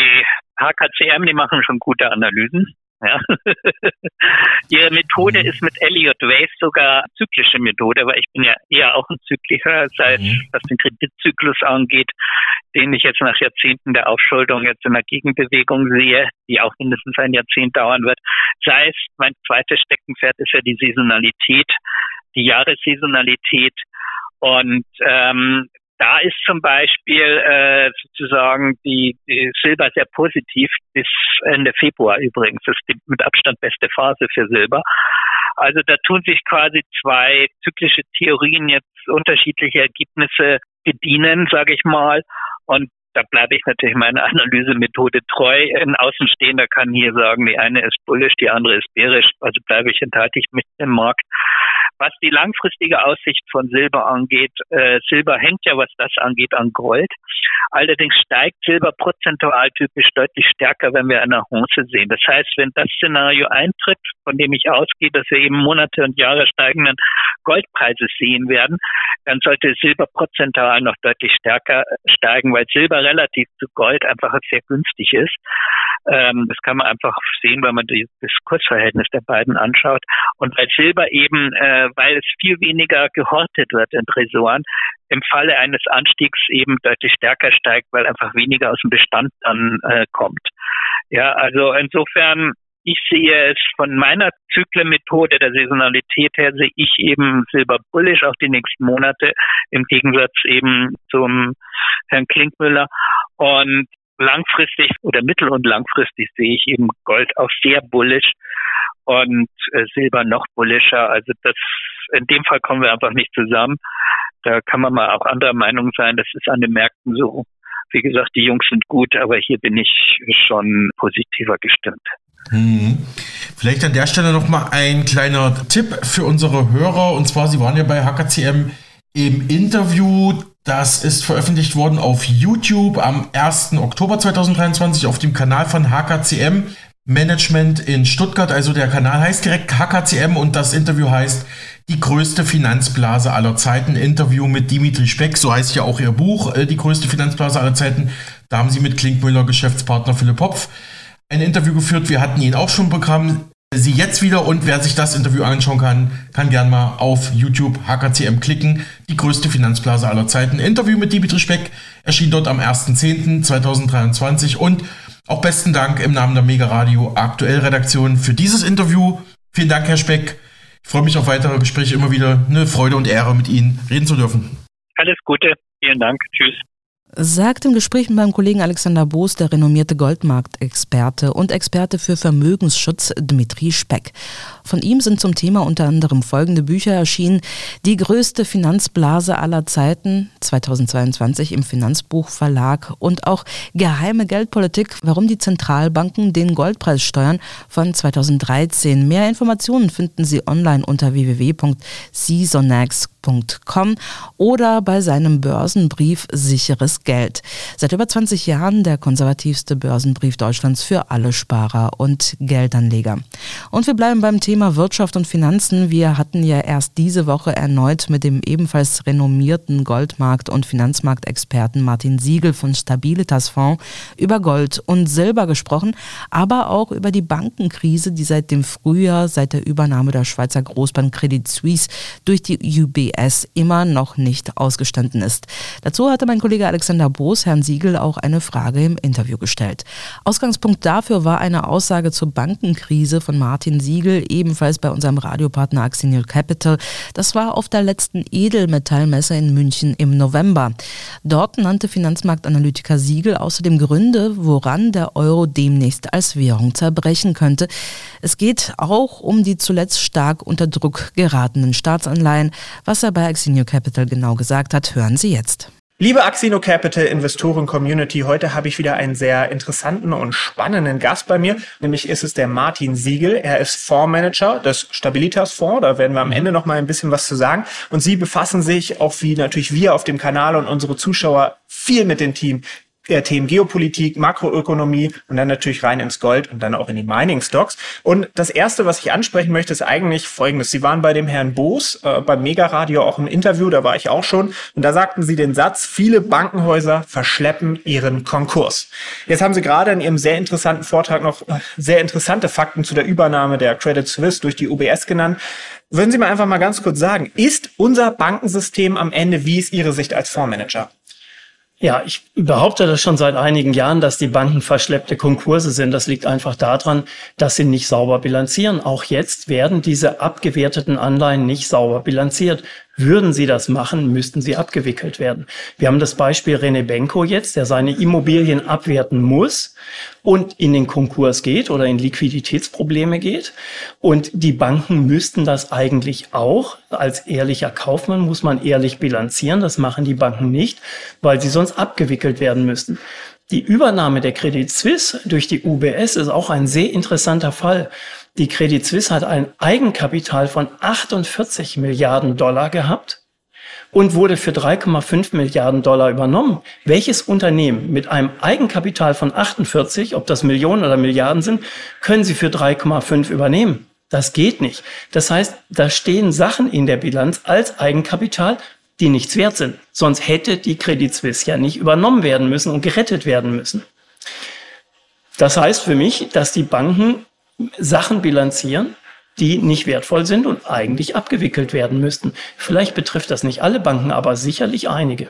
HKCM, die machen schon gute Analysen. Ja. Ihre Methode mhm. ist mit Elliott Wave sogar zyklische Methode, weil ich bin ja eher auch ein Zykliker, sei mhm. es was den Kreditzyklus angeht, den ich jetzt nach Jahrzehnten der Aufschuldung jetzt in der Gegenbewegung sehe, die auch mindestens ein Jahrzehnt dauern wird. Sei es, mein zweites Steckenpferd ist ja die Saisonalität, die Jahressaisonalität. Und ähm, da ist zum Beispiel äh, sozusagen die, die Silber sehr positiv bis Ende Februar übrigens. Das ist die mit Abstand beste Phase für Silber. Also da tun sich quasi zwei zyklische Theorien jetzt unterschiedliche Ergebnisse bedienen, sage ich mal. Und da bleibe ich natürlich meiner Analysemethode treu. Ein Außenstehender kann hier sagen, die eine ist bullish, die andere ist bärisch. Also bleibe ich, enthalte ich mich im Markt. Was die langfristige Aussicht von Silber angeht, äh, Silber hängt ja, was das angeht, an Gold. Allerdings steigt Silber prozentual typisch deutlich stärker, wenn wir eine Honce sehen. Das heißt, wenn das Szenario eintritt, von dem ich ausgehe, dass wir eben Monate und Jahre steigenden Goldpreise sehen werden, dann sollte Silber prozentual noch deutlich stärker steigen, weil Silber relativ zu Gold einfach sehr günstig ist. Ähm, das kann man einfach sehen, wenn man das Kursverhältnis der beiden anschaut. Und weil Silber eben, äh, weil es viel weniger gehortet wird in Tresoren, im Falle eines Anstiegs eben deutlich stärker steigt, weil einfach weniger aus dem Bestand dann äh, kommt. Ja, also insofern, ich sehe es von meiner Zyklenmethode der Saisonalität her, sehe ich eben Silber bullish auch die nächsten Monate, im Gegensatz eben zum Herrn Klinkmüller. Und langfristig oder mittel- und langfristig sehe ich eben Gold auch sehr bullish und äh, Silber noch bullischer. Also das, in dem Fall kommen wir einfach nicht zusammen. Da kann man mal auch anderer Meinung sein. Das ist an den Märkten so. Wie gesagt, die Jungs sind gut, aber hier bin ich schon positiver gestimmt. Hm. Vielleicht an der Stelle noch mal ein kleiner Tipp für unsere Hörer. Und zwar, Sie waren ja bei HKCM im Interview. Das ist veröffentlicht worden auf YouTube am 1. Oktober 2023 auf dem Kanal von HKCM Management in Stuttgart. Also der Kanal heißt direkt HKCM und das Interview heißt Die größte Finanzblase aller Zeiten. Interview mit Dimitri Speck, so heißt ja auch ihr Buch, äh, Die größte Finanzblase aller Zeiten. Da haben sie mit Klinkmüller Geschäftspartner Philipp Hopf ein Interview geführt. Wir hatten ihn auch schon bekommen. Sie jetzt wieder und wer sich das Interview anschauen kann, kann gern mal auf YouTube HKCM klicken. Die größte Finanzblase aller Zeiten. Interview mit Dimitri Speck erschien dort am 1.10.2023 und auch besten Dank im Namen der Mega Radio Aktuell Redaktion für dieses Interview. Vielen Dank, Herr Speck. Ich freue mich auf weitere Gespräche. Immer wieder eine Freude und Ehre, mit Ihnen reden zu dürfen. Alles Gute. Vielen Dank. Tschüss sagt im Gespräch mit meinem Kollegen Alexander Boos der renommierte Goldmarktexperte und Experte für Vermögensschutz Dmitri Speck. Von ihm sind zum Thema unter anderem folgende Bücher erschienen. Die größte Finanzblase aller Zeiten 2022 im Finanzbuchverlag und auch Geheime Geldpolitik, warum die Zentralbanken den Goldpreis steuern von 2013. Mehr Informationen finden Sie online unter www.seasonax.com oder bei seinem Börsenbrief Sicheres Geld. Seit über 20 Jahren der konservativste Börsenbrief Deutschlands für alle Sparer und Geldanleger. Und wir bleiben beim Thema Wirtschaft und Finanzen. Wir hatten ja erst diese Woche erneut mit dem ebenfalls renommierten Goldmarkt- und Finanzmarktexperten Martin Siegel von Stabilitas Fonds über Gold und Silber gesprochen, aber auch über die Bankenkrise, die seit dem Frühjahr, seit der Übernahme der Schweizer Großbank Credit Suisse durch die UBS es immer noch nicht ausgestanden ist. Dazu hatte mein Kollege Alexander Boos Herrn Siegel auch eine Frage im Interview gestellt. Ausgangspunkt dafür war eine Aussage zur Bankenkrise von Martin Siegel, ebenfalls bei unserem Radiopartner Axinial Capital. Das war auf der letzten Edelmetallmesse in München im November. Dort nannte Finanzmarktanalytiker Siegel außerdem Gründe, woran der Euro demnächst als Währung zerbrechen könnte. Es geht auch um die zuletzt stark unter Druck geratenen Staatsanleihen, was er bei Axino Capital genau gesagt hat, hören Sie jetzt. Liebe Axino Capital Investoren Community, heute habe ich wieder einen sehr interessanten und spannenden Gast bei mir. Nämlich ist es der Martin Siegel. Er ist Fondsmanager des Stabilitas Fonds. Da werden wir am Ende noch mal ein bisschen was zu sagen. Und Sie befassen sich, auch wie natürlich wir auf dem Kanal und unsere Zuschauer, viel mit dem Team der Themen Geopolitik, Makroökonomie und dann natürlich rein ins Gold und dann auch in die Mining Stocks. Und das erste, was ich ansprechen möchte, ist eigentlich folgendes. Sie waren bei dem Herrn Boos äh, beim Megaradio auch im Interview, da war ich auch schon. Und da sagten Sie den Satz, viele Bankenhäuser verschleppen ihren Konkurs. Jetzt haben Sie gerade in Ihrem sehr interessanten Vortrag noch sehr interessante Fakten zu der Übernahme der Credit Suisse durch die UBS genannt. Würden Sie mir einfach mal ganz kurz sagen, ist unser Bankensystem am Ende, wie ist Ihre Sicht als Fondsmanager? Ja, ich behaupte das schon seit einigen Jahren, dass die Banken verschleppte Konkurse sind. Das liegt einfach daran, dass sie nicht sauber bilanzieren. Auch jetzt werden diese abgewerteten Anleihen nicht sauber bilanziert. Würden sie das machen, müssten sie abgewickelt werden. Wir haben das Beispiel René Benko jetzt, der seine Immobilien abwerten muss und in den Konkurs geht oder in Liquiditätsprobleme geht. Und die Banken müssten das eigentlich auch. Als ehrlicher Kaufmann muss man ehrlich bilanzieren. Das machen die Banken nicht, weil sie sonst abgewickelt werden müssten. Die Übernahme der Credit Suisse durch die UBS ist auch ein sehr interessanter Fall. Die Credit Suisse hat ein Eigenkapital von 48 Milliarden Dollar gehabt und wurde für 3,5 Milliarden Dollar übernommen. Welches Unternehmen mit einem Eigenkapital von 48, ob das Millionen oder Milliarden sind, können Sie für 3,5 übernehmen? Das geht nicht. Das heißt, da stehen Sachen in der Bilanz als Eigenkapital, die nichts wert sind. Sonst hätte die Credit Suisse ja nicht übernommen werden müssen und gerettet werden müssen. Das heißt für mich, dass die Banken Sachen bilanzieren, die nicht wertvoll sind und eigentlich abgewickelt werden müssten. Vielleicht betrifft das nicht alle Banken, aber sicherlich einige.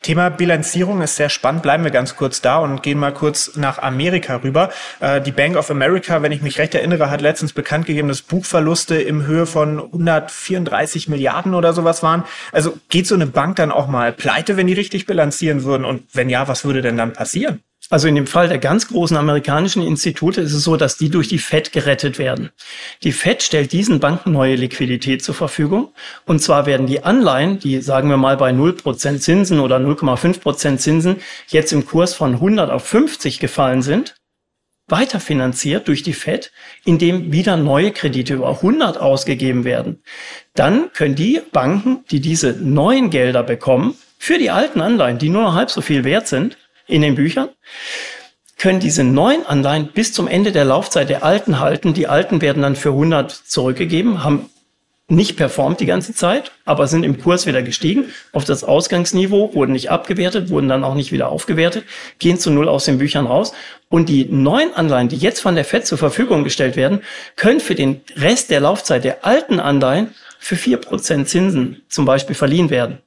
Thema Bilanzierung ist sehr spannend. Bleiben wir ganz kurz da und gehen mal kurz nach Amerika rüber. Äh, die Bank of America, wenn ich mich recht erinnere, hat letztens bekannt gegeben, dass Buchverluste im Höhe von 134 Milliarden oder sowas waren. Also geht so eine Bank dann auch mal pleite, wenn die richtig bilanzieren würden? Und wenn ja, was würde denn dann passieren? Also in dem Fall der ganz großen amerikanischen Institute ist es so, dass die durch die Fed gerettet werden. Die Fed stellt diesen Banken neue Liquidität zur Verfügung. Und zwar werden die Anleihen, die sagen wir mal bei 0% Zinsen oder 0,5% Zinsen jetzt im Kurs von 100 auf 50 gefallen sind, weiterfinanziert durch die Fed, indem wieder neue Kredite über 100 ausgegeben werden. Dann können die Banken, die diese neuen Gelder bekommen, für die alten Anleihen, die nur noch halb so viel wert sind, in den Büchern, können diese neuen Anleihen bis zum Ende der Laufzeit der alten halten. Die alten werden dann für 100 zurückgegeben, haben nicht performt die ganze Zeit, aber sind im Kurs wieder gestiegen auf das Ausgangsniveau, wurden nicht abgewertet, wurden dann auch nicht wieder aufgewertet, gehen zu Null aus den Büchern raus. Und die neuen Anleihen, die jetzt von der FED zur Verfügung gestellt werden, können für den Rest der Laufzeit der alten Anleihen für vier Prozent Zinsen zum Beispiel verliehen werden.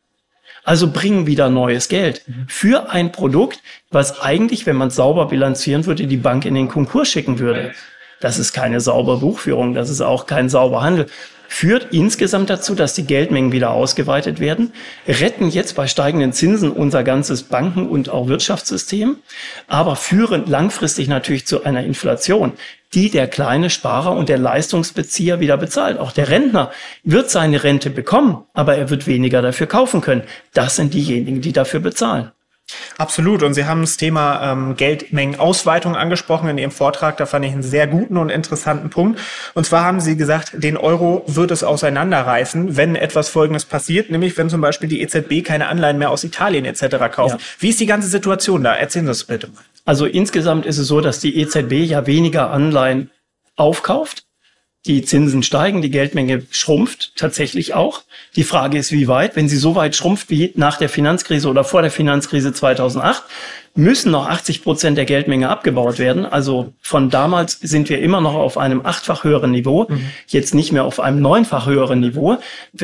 Also bringen wieder neues Geld für ein Produkt, was eigentlich, wenn man es sauber bilanzieren würde, die Bank in den Konkurs schicken würde. Das ist keine saubere Buchführung, das ist auch kein sauberer Handel. Führt insgesamt dazu, dass die Geldmengen wieder ausgeweitet werden, retten jetzt bei steigenden Zinsen unser ganzes Banken- und auch Wirtschaftssystem, aber führen langfristig natürlich zu einer Inflation, die der kleine Sparer und der Leistungsbezieher wieder bezahlt. Auch der Rentner wird seine Rente bekommen, aber er wird weniger dafür kaufen können. Das sind diejenigen, die dafür bezahlen. Absolut. Und Sie haben das Thema ähm, Geldmengenausweitung angesprochen in Ihrem Vortrag. Da fand ich einen sehr guten und interessanten Punkt. Und zwar haben Sie gesagt, den Euro wird es auseinanderreißen, wenn etwas Folgendes passiert, nämlich wenn zum Beispiel die EZB keine Anleihen mehr aus Italien etc. kauft. Ja. Wie ist die ganze Situation da? Erzählen Sie das bitte mal. Also insgesamt ist es so, dass die EZB ja weniger Anleihen aufkauft die Zinsen steigen, die Geldmenge schrumpft tatsächlich auch. Die Frage ist, wie weit. Wenn sie so weit schrumpft wie nach der Finanzkrise oder vor der Finanzkrise 2008, müssen noch 80 Prozent der Geldmenge abgebaut werden. Also von damals sind wir immer noch auf einem achtfach höheren Niveau, mhm. jetzt nicht mehr auf einem neunfach höheren Niveau.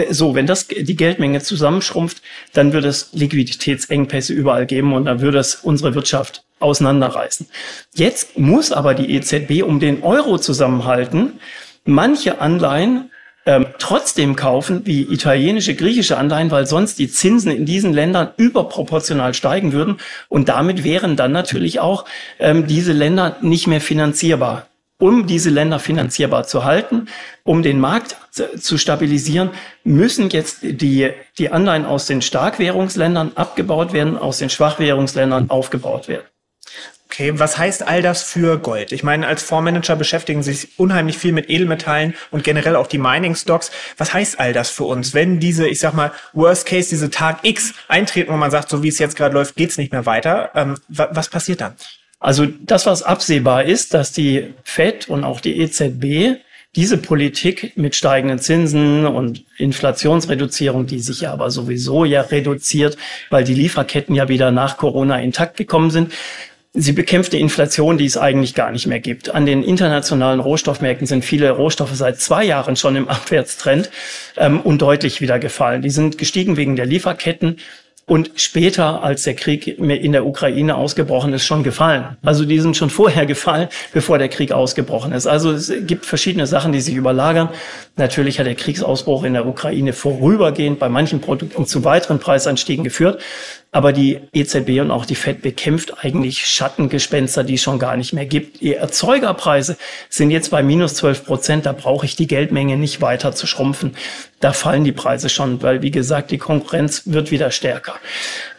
So, wenn das die Geldmenge zusammenschrumpft, dann wird es Liquiditätsengpässe überall geben und dann würde es unsere Wirtschaft auseinanderreißen. Jetzt muss aber die EZB um den Euro zusammenhalten manche Anleihen ähm, trotzdem kaufen, wie italienische, griechische Anleihen, weil sonst die Zinsen in diesen Ländern überproportional steigen würden und damit wären dann natürlich auch ähm, diese Länder nicht mehr finanzierbar. Um diese Länder finanzierbar zu halten, um den Markt zu stabilisieren, müssen jetzt die, die Anleihen aus den Starkwährungsländern abgebaut werden, aus den Schwachwährungsländern aufgebaut werden. Okay, was heißt all das für Gold? Ich meine, als Fondsmanager beschäftigen sich unheimlich viel mit Edelmetallen und generell auch die Mining Stocks. Was heißt all das für uns, wenn diese, ich sag mal, Worst Case, diese Tag X eintreten, wo man sagt, so wie es jetzt gerade läuft, geht's nicht mehr weiter? Ähm, was passiert dann? Also das, was absehbar ist, dass die Fed und auch die EZB diese Politik mit steigenden Zinsen und Inflationsreduzierung, die sich ja aber sowieso ja reduziert, weil die Lieferketten ja wieder nach Corona intakt gekommen sind, Sie bekämpft die Inflation, die es eigentlich gar nicht mehr gibt. An den internationalen Rohstoffmärkten sind viele Rohstoffe seit zwei Jahren schon im Abwärtstrend ähm, und deutlich wieder gefallen. Die sind gestiegen wegen der Lieferketten und später, als der Krieg in der Ukraine ausgebrochen ist, schon gefallen. Also die sind schon vorher gefallen, bevor der Krieg ausgebrochen ist. Also es gibt verschiedene Sachen, die sich überlagern. Natürlich hat der Kriegsausbruch in der Ukraine vorübergehend bei manchen Produkten zu weiteren Preisanstiegen geführt. Aber die EZB und auch die FED bekämpft eigentlich Schattengespenster, die es schon gar nicht mehr gibt. Die Erzeugerpreise sind jetzt bei minus 12 Prozent. Da brauche ich die Geldmenge nicht weiter zu schrumpfen. Da fallen die Preise schon, weil, wie gesagt, die Konkurrenz wird wieder stärker.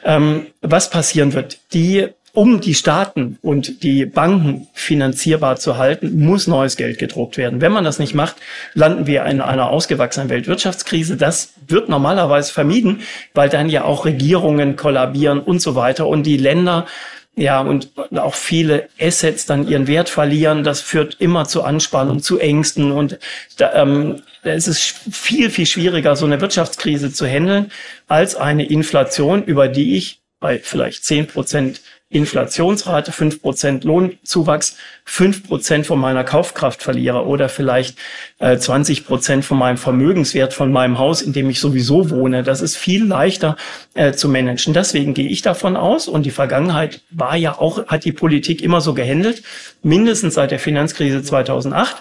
Ähm, was passieren wird? Die um die Staaten und die Banken finanzierbar zu halten, muss neues Geld gedruckt werden. Wenn man das nicht macht, landen wir in einer ausgewachsenen Weltwirtschaftskrise. Das wird normalerweise vermieden, weil dann ja auch Regierungen kollabieren und so weiter und die Länder ja, und auch viele Assets dann ihren Wert verlieren. Das führt immer zu Anspannung, zu Ängsten und da, ähm, da ist es viel, viel schwieriger, so eine Wirtschaftskrise zu handeln, als eine Inflation, über die ich bei vielleicht zehn Prozent Inflationsrate, fünf Prozent Lohnzuwachs, fünf Prozent von meiner Kaufkraft verliere oder vielleicht äh, 20 Prozent von meinem Vermögenswert von meinem Haus, in dem ich sowieso wohne. Das ist viel leichter äh, zu managen. Deswegen gehe ich davon aus und die Vergangenheit war ja auch, hat die Politik immer so gehandelt, mindestens seit der Finanzkrise 2008,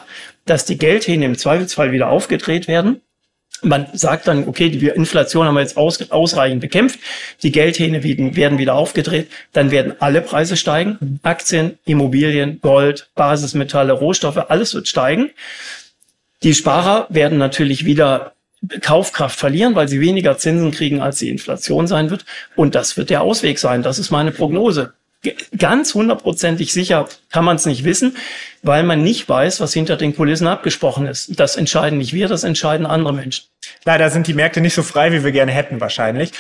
dass die Geldhähne im Zweifelsfall wieder aufgedreht werden man sagt dann, okay, die Inflation haben wir jetzt aus, ausreichend bekämpft, die Geldhähne werden wieder aufgedreht, dann werden alle Preise steigen. Aktien, Immobilien, Gold, Basismetalle, Rohstoffe, alles wird steigen. Die Sparer werden natürlich wieder Kaufkraft verlieren, weil sie weniger Zinsen kriegen, als die Inflation sein wird. Und das wird der Ausweg sein. Das ist meine Prognose. Ganz hundertprozentig sicher kann man es nicht wissen, weil man nicht weiß, was hinter den Kulissen abgesprochen ist. Das entscheiden nicht wir, das entscheiden andere Menschen. Leider sind die Märkte nicht so frei, wie wir gerne hätten wahrscheinlich.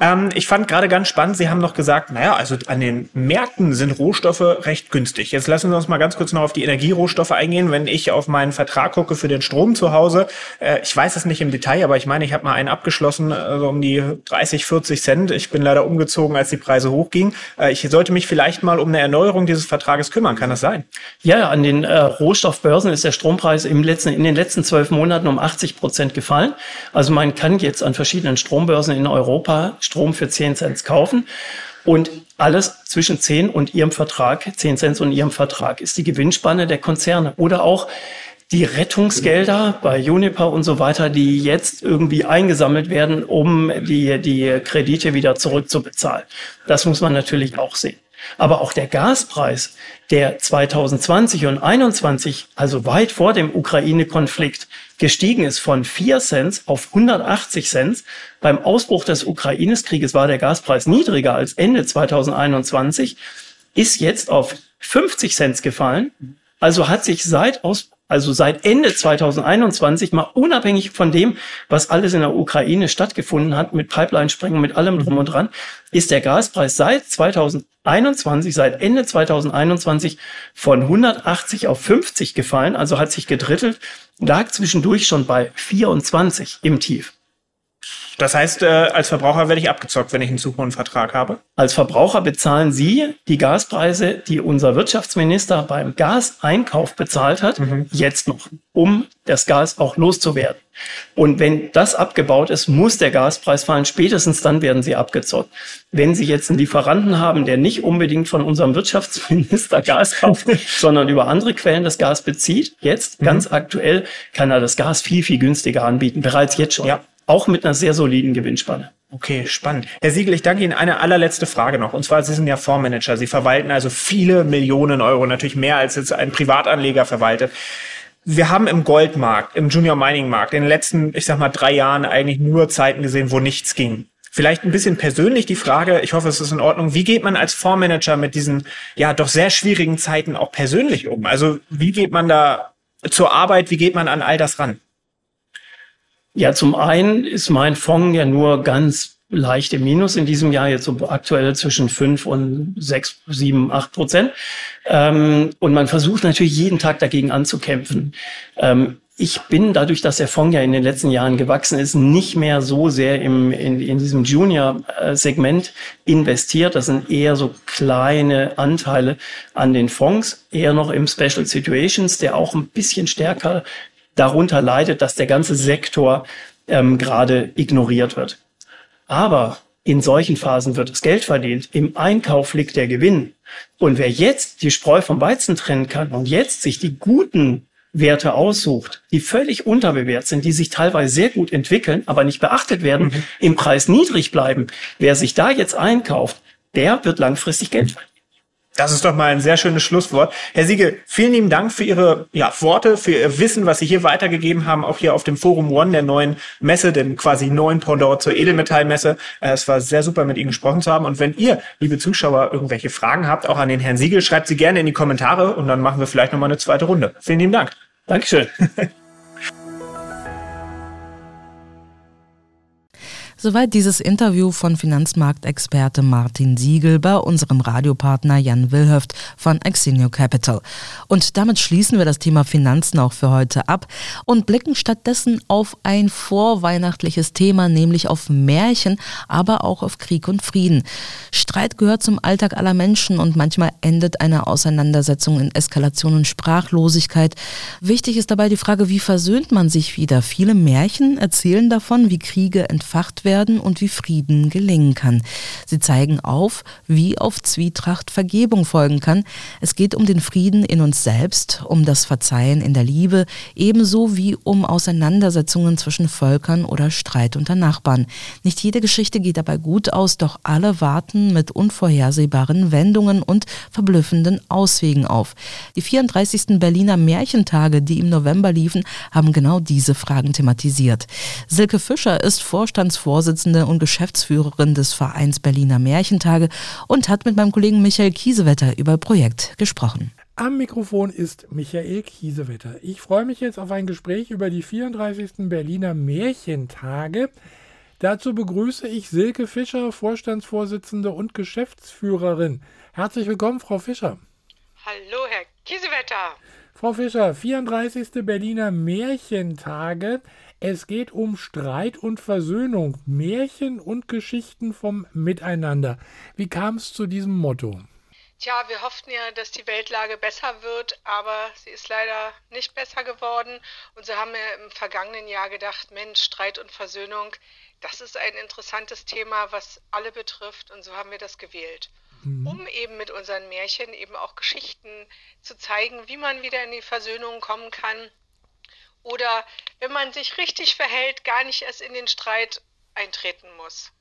Ähm, ich fand gerade ganz spannend, Sie haben noch gesagt, naja, also an den Märkten sind Rohstoffe recht günstig. Jetzt lassen wir uns mal ganz kurz noch auf die Energierohstoffe eingehen. Wenn ich auf meinen Vertrag gucke für den Strom zu Hause, äh, ich weiß es nicht im Detail, aber ich meine, ich habe mal einen abgeschlossen, also um die 30, 40 Cent. Ich bin leider umgezogen, als die Preise hochgingen. Äh, ich sollte mich vielleicht mal um eine Erneuerung dieses Vertrages kümmern. Kann das sein? Ja, an den äh, Rohstoffbörsen ist der Strompreis im letzten, in den letzten zwölf Monaten um 80 Prozent gefallen. Also man kann jetzt an verschiedenen Strombörsen in Europa Strom für 10 Cent kaufen. Und alles zwischen 10 und ihrem Vertrag, 10 Cent und ihrem Vertrag ist die Gewinnspanne der Konzerne. Oder auch die Rettungsgelder bei Juniper und so weiter, die jetzt irgendwie eingesammelt werden, um die, die Kredite wieder zurückzubezahlen. Das muss man natürlich auch sehen. Aber auch der Gaspreis, der 2020 und 2021, also weit vor dem Ukraine-Konflikt, gestiegen ist von 4 Cent auf 180 Cent. Beim Ausbruch des Ukraine-Krieges war der Gaspreis niedriger als Ende 2021, ist jetzt auf 50 Cent gefallen. Also hat sich seit Ausbruch also seit Ende 2021 mal unabhängig von dem, was alles in der Ukraine stattgefunden hat, mit Pipeline-Sprengung, mit allem drum und dran, ist der Gaspreis seit 2021, seit Ende 2021 von 180 auf 50 gefallen, also hat sich gedrittelt, lag zwischendurch schon bei 24 im Tief. Das heißt, äh, als Verbraucher werde ich abgezockt, wenn ich einen zu hohen Vertrag habe? Als Verbraucher bezahlen Sie die Gaspreise, die unser Wirtschaftsminister beim Gaseinkauf bezahlt hat, mhm. jetzt noch, um das Gas auch loszuwerden. Und wenn das abgebaut ist, muss der Gaspreis fallen. Spätestens dann werden Sie abgezockt. Wenn Sie jetzt einen Lieferanten haben, der nicht unbedingt von unserem Wirtschaftsminister Gas kauft, sondern über andere Quellen das Gas bezieht, jetzt mhm. ganz aktuell kann er das Gas viel, viel günstiger anbieten. Bereits jetzt schon. Ja auch mit einer sehr soliden Gewinnspanne. Okay, spannend. Herr Siegel, ich danke Ihnen. Eine allerletzte Frage noch. Und zwar, Sie sind ja Fondsmanager. Sie verwalten also viele Millionen Euro, natürlich mehr als jetzt ein Privatanleger verwaltet. Wir haben im Goldmarkt, im Junior Mining Markt in den letzten, ich sag mal, drei Jahren eigentlich nur Zeiten gesehen, wo nichts ging. Vielleicht ein bisschen persönlich die Frage, ich hoffe, es ist in Ordnung. Wie geht man als Fondsmanager mit diesen, ja, doch sehr schwierigen Zeiten auch persönlich um? Also, wie geht man da zur Arbeit? Wie geht man an all das ran? Ja, zum einen ist mein Fonds ja nur ganz leicht im Minus in diesem Jahr, jetzt so aktuell zwischen fünf und sechs, sieben, acht Prozent. Ähm, und man versucht natürlich jeden Tag dagegen anzukämpfen. Ähm, ich bin dadurch, dass der Fonds ja in den letzten Jahren gewachsen ist, nicht mehr so sehr im, in, in diesem Junior-Segment investiert. Das sind eher so kleine Anteile an den Fonds, eher noch im Special Situations, der auch ein bisschen stärker darunter leidet, dass der ganze Sektor ähm, gerade ignoriert wird. Aber in solchen Phasen wird das Geld verdient. Im Einkauf liegt der Gewinn. Und wer jetzt die Spreu vom Weizen trennen kann und jetzt sich die guten Werte aussucht, die völlig unterbewertet sind, die sich teilweise sehr gut entwickeln, aber nicht beachtet werden, mhm. im Preis niedrig bleiben. Wer sich da jetzt einkauft, der wird langfristig Geld verdienen. Das ist doch mal ein sehr schönes Schlusswort. Herr Siege, vielen lieben Dank für Ihre ja, Worte, für Ihr Wissen, was Sie hier weitergegeben haben, auch hier auf dem Forum One der neuen Messe, dem quasi neuen Pendant zur Edelmetallmesse. Äh, es war sehr super, mit Ihnen gesprochen zu haben. Und wenn ihr, liebe Zuschauer, irgendwelche Fragen habt, auch an den Herrn Siegel, schreibt sie gerne in die Kommentare und dann machen wir vielleicht nochmal eine zweite Runde. Vielen lieben Dank. Dankeschön. Soweit dieses Interview von Finanzmarktexperte Martin Siegel bei unserem Radiopartner Jan Wilhöft von Exinio Capital. Und damit schließen wir das Thema Finanzen auch für heute ab und blicken stattdessen auf ein vorweihnachtliches Thema, nämlich auf Märchen, aber auch auf Krieg und Frieden. Streit gehört zum Alltag aller Menschen und manchmal endet eine Auseinandersetzung in Eskalation und Sprachlosigkeit. Wichtig ist dabei die Frage, wie versöhnt man sich wieder? Viele Märchen erzählen davon, wie Kriege entfacht werden werden und wie Frieden gelingen kann. Sie zeigen auf, wie auf Zwietracht Vergebung folgen kann. Es geht um den Frieden in uns selbst, um das Verzeihen in der Liebe, ebenso wie um Auseinandersetzungen zwischen Völkern oder Streit unter Nachbarn. Nicht jede Geschichte geht dabei gut aus, doch alle warten mit unvorhersehbaren Wendungen und verblüffenden Auswegen auf. Die 34. Berliner Märchentage, die im November liefen, haben genau diese Fragen thematisiert. Silke Fischer ist Vorstandsvorsitzende Vorsitzende und Geschäftsführerin des Vereins Berliner Märchentage und hat mit meinem Kollegen Michael Kiesewetter über Projekt gesprochen. Am Mikrofon ist Michael Kiesewetter. Ich freue mich jetzt auf ein Gespräch über die 34. Berliner Märchentage. Dazu begrüße ich Silke Fischer, Vorstandsvorsitzende und Geschäftsführerin. Herzlich willkommen, Frau Fischer. Hallo, Herr Kiesewetter. Frau Fischer, 34. Berliner Märchentage. Es geht um Streit und Versöhnung, Märchen und Geschichten vom Miteinander. Wie kam es zu diesem Motto? Tja, wir hofften ja, dass die Weltlage besser wird, aber sie ist leider nicht besser geworden. Und so haben wir im vergangenen Jahr gedacht, Mensch, Streit und Versöhnung, das ist ein interessantes Thema, was alle betrifft. Und so haben wir das gewählt. Mhm. Um eben mit unseren Märchen eben auch Geschichten zu zeigen, wie man wieder in die Versöhnung kommen kann oder wenn man sich richtig verhält, gar nicht erst in den Streit eintreten muss.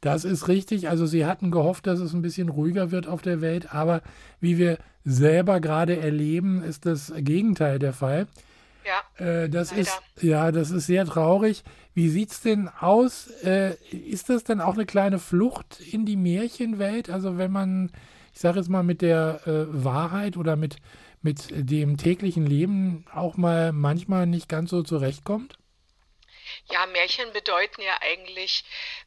Das ist richtig. Also Sie hatten gehofft, dass es ein bisschen ruhiger wird auf der Welt, aber wie wir selber gerade erleben, ist das Gegenteil der Fall. Ja. Äh, das leider. ist ja, das ist sehr traurig. Wie sieht es denn aus? Äh, ist das denn auch eine kleine Flucht in die Märchenwelt? Also wenn man, ich sage jetzt mal, mit der äh, Wahrheit oder mit mit dem täglichen Leben auch mal manchmal nicht ganz so zurechtkommt? Ja, Märchen bedeuten ja eigentlich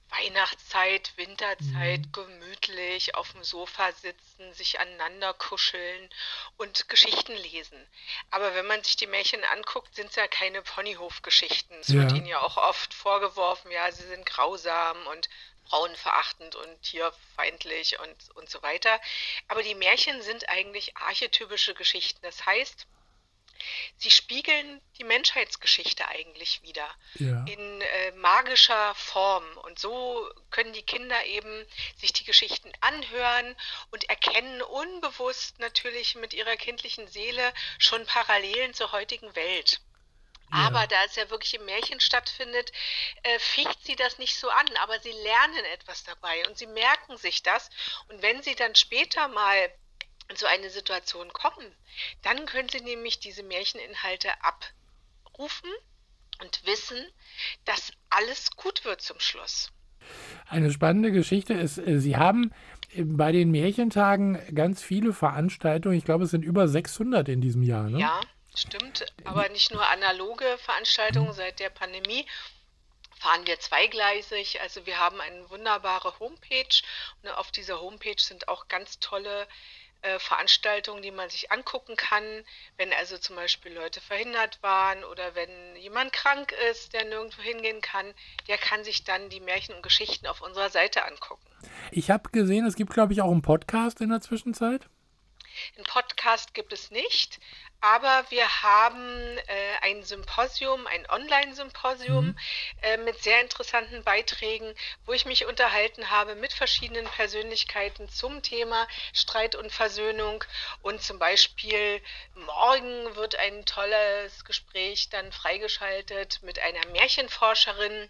Weihnachtszeit, Winterzeit, mhm. gemütlich auf dem Sofa sitzen, sich aneinander kuscheln und Geschichten lesen. Aber wenn man sich die Märchen anguckt, sind es ja keine Ponyhofgeschichten. Es ja. wird ihnen ja auch oft vorgeworfen, ja, sie sind grausam und frauenverachtend und tierfeindlich und, und so weiter. Aber die Märchen sind eigentlich archetypische Geschichten. Das heißt, sie spiegeln die Menschheitsgeschichte eigentlich wieder ja. in äh, magischer Form. Und so können die Kinder eben sich die Geschichten anhören und erkennen unbewusst natürlich mit ihrer kindlichen Seele schon Parallelen zur heutigen Welt. Aber da es ja wirklich im Märchen stattfindet, äh, ficht sie das nicht so an. Aber sie lernen etwas dabei und sie merken sich das. Und wenn sie dann später mal in so eine Situation kommen, dann können sie nämlich diese Märcheninhalte abrufen und wissen, dass alles gut wird zum Schluss. Eine spannende Geschichte ist, äh, Sie haben bei den Märchentagen ganz viele Veranstaltungen. Ich glaube, es sind über 600 in diesem Jahr. Ne? Ja, Stimmt, aber nicht nur analoge Veranstaltungen seit der Pandemie fahren wir zweigleisig. Also wir haben eine wunderbare Homepage und auf dieser Homepage sind auch ganz tolle äh, Veranstaltungen, die man sich angucken kann, wenn also zum Beispiel Leute verhindert waren oder wenn jemand krank ist, der nirgendwo hingehen kann, der kann sich dann die Märchen und Geschichten auf unserer Seite angucken. Ich habe gesehen, es gibt, glaube ich, auch einen Podcast in der Zwischenzeit. Ein Podcast gibt es nicht, aber wir haben äh, ein Symposium, ein Online-Symposium mhm. äh, mit sehr interessanten Beiträgen, wo ich mich unterhalten habe mit verschiedenen Persönlichkeiten zum Thema Streit und Versöhnung. Und zum Beispiel morgen wird ein tolles Gespräch dann freigeschaltet mit einer Märchenforscherin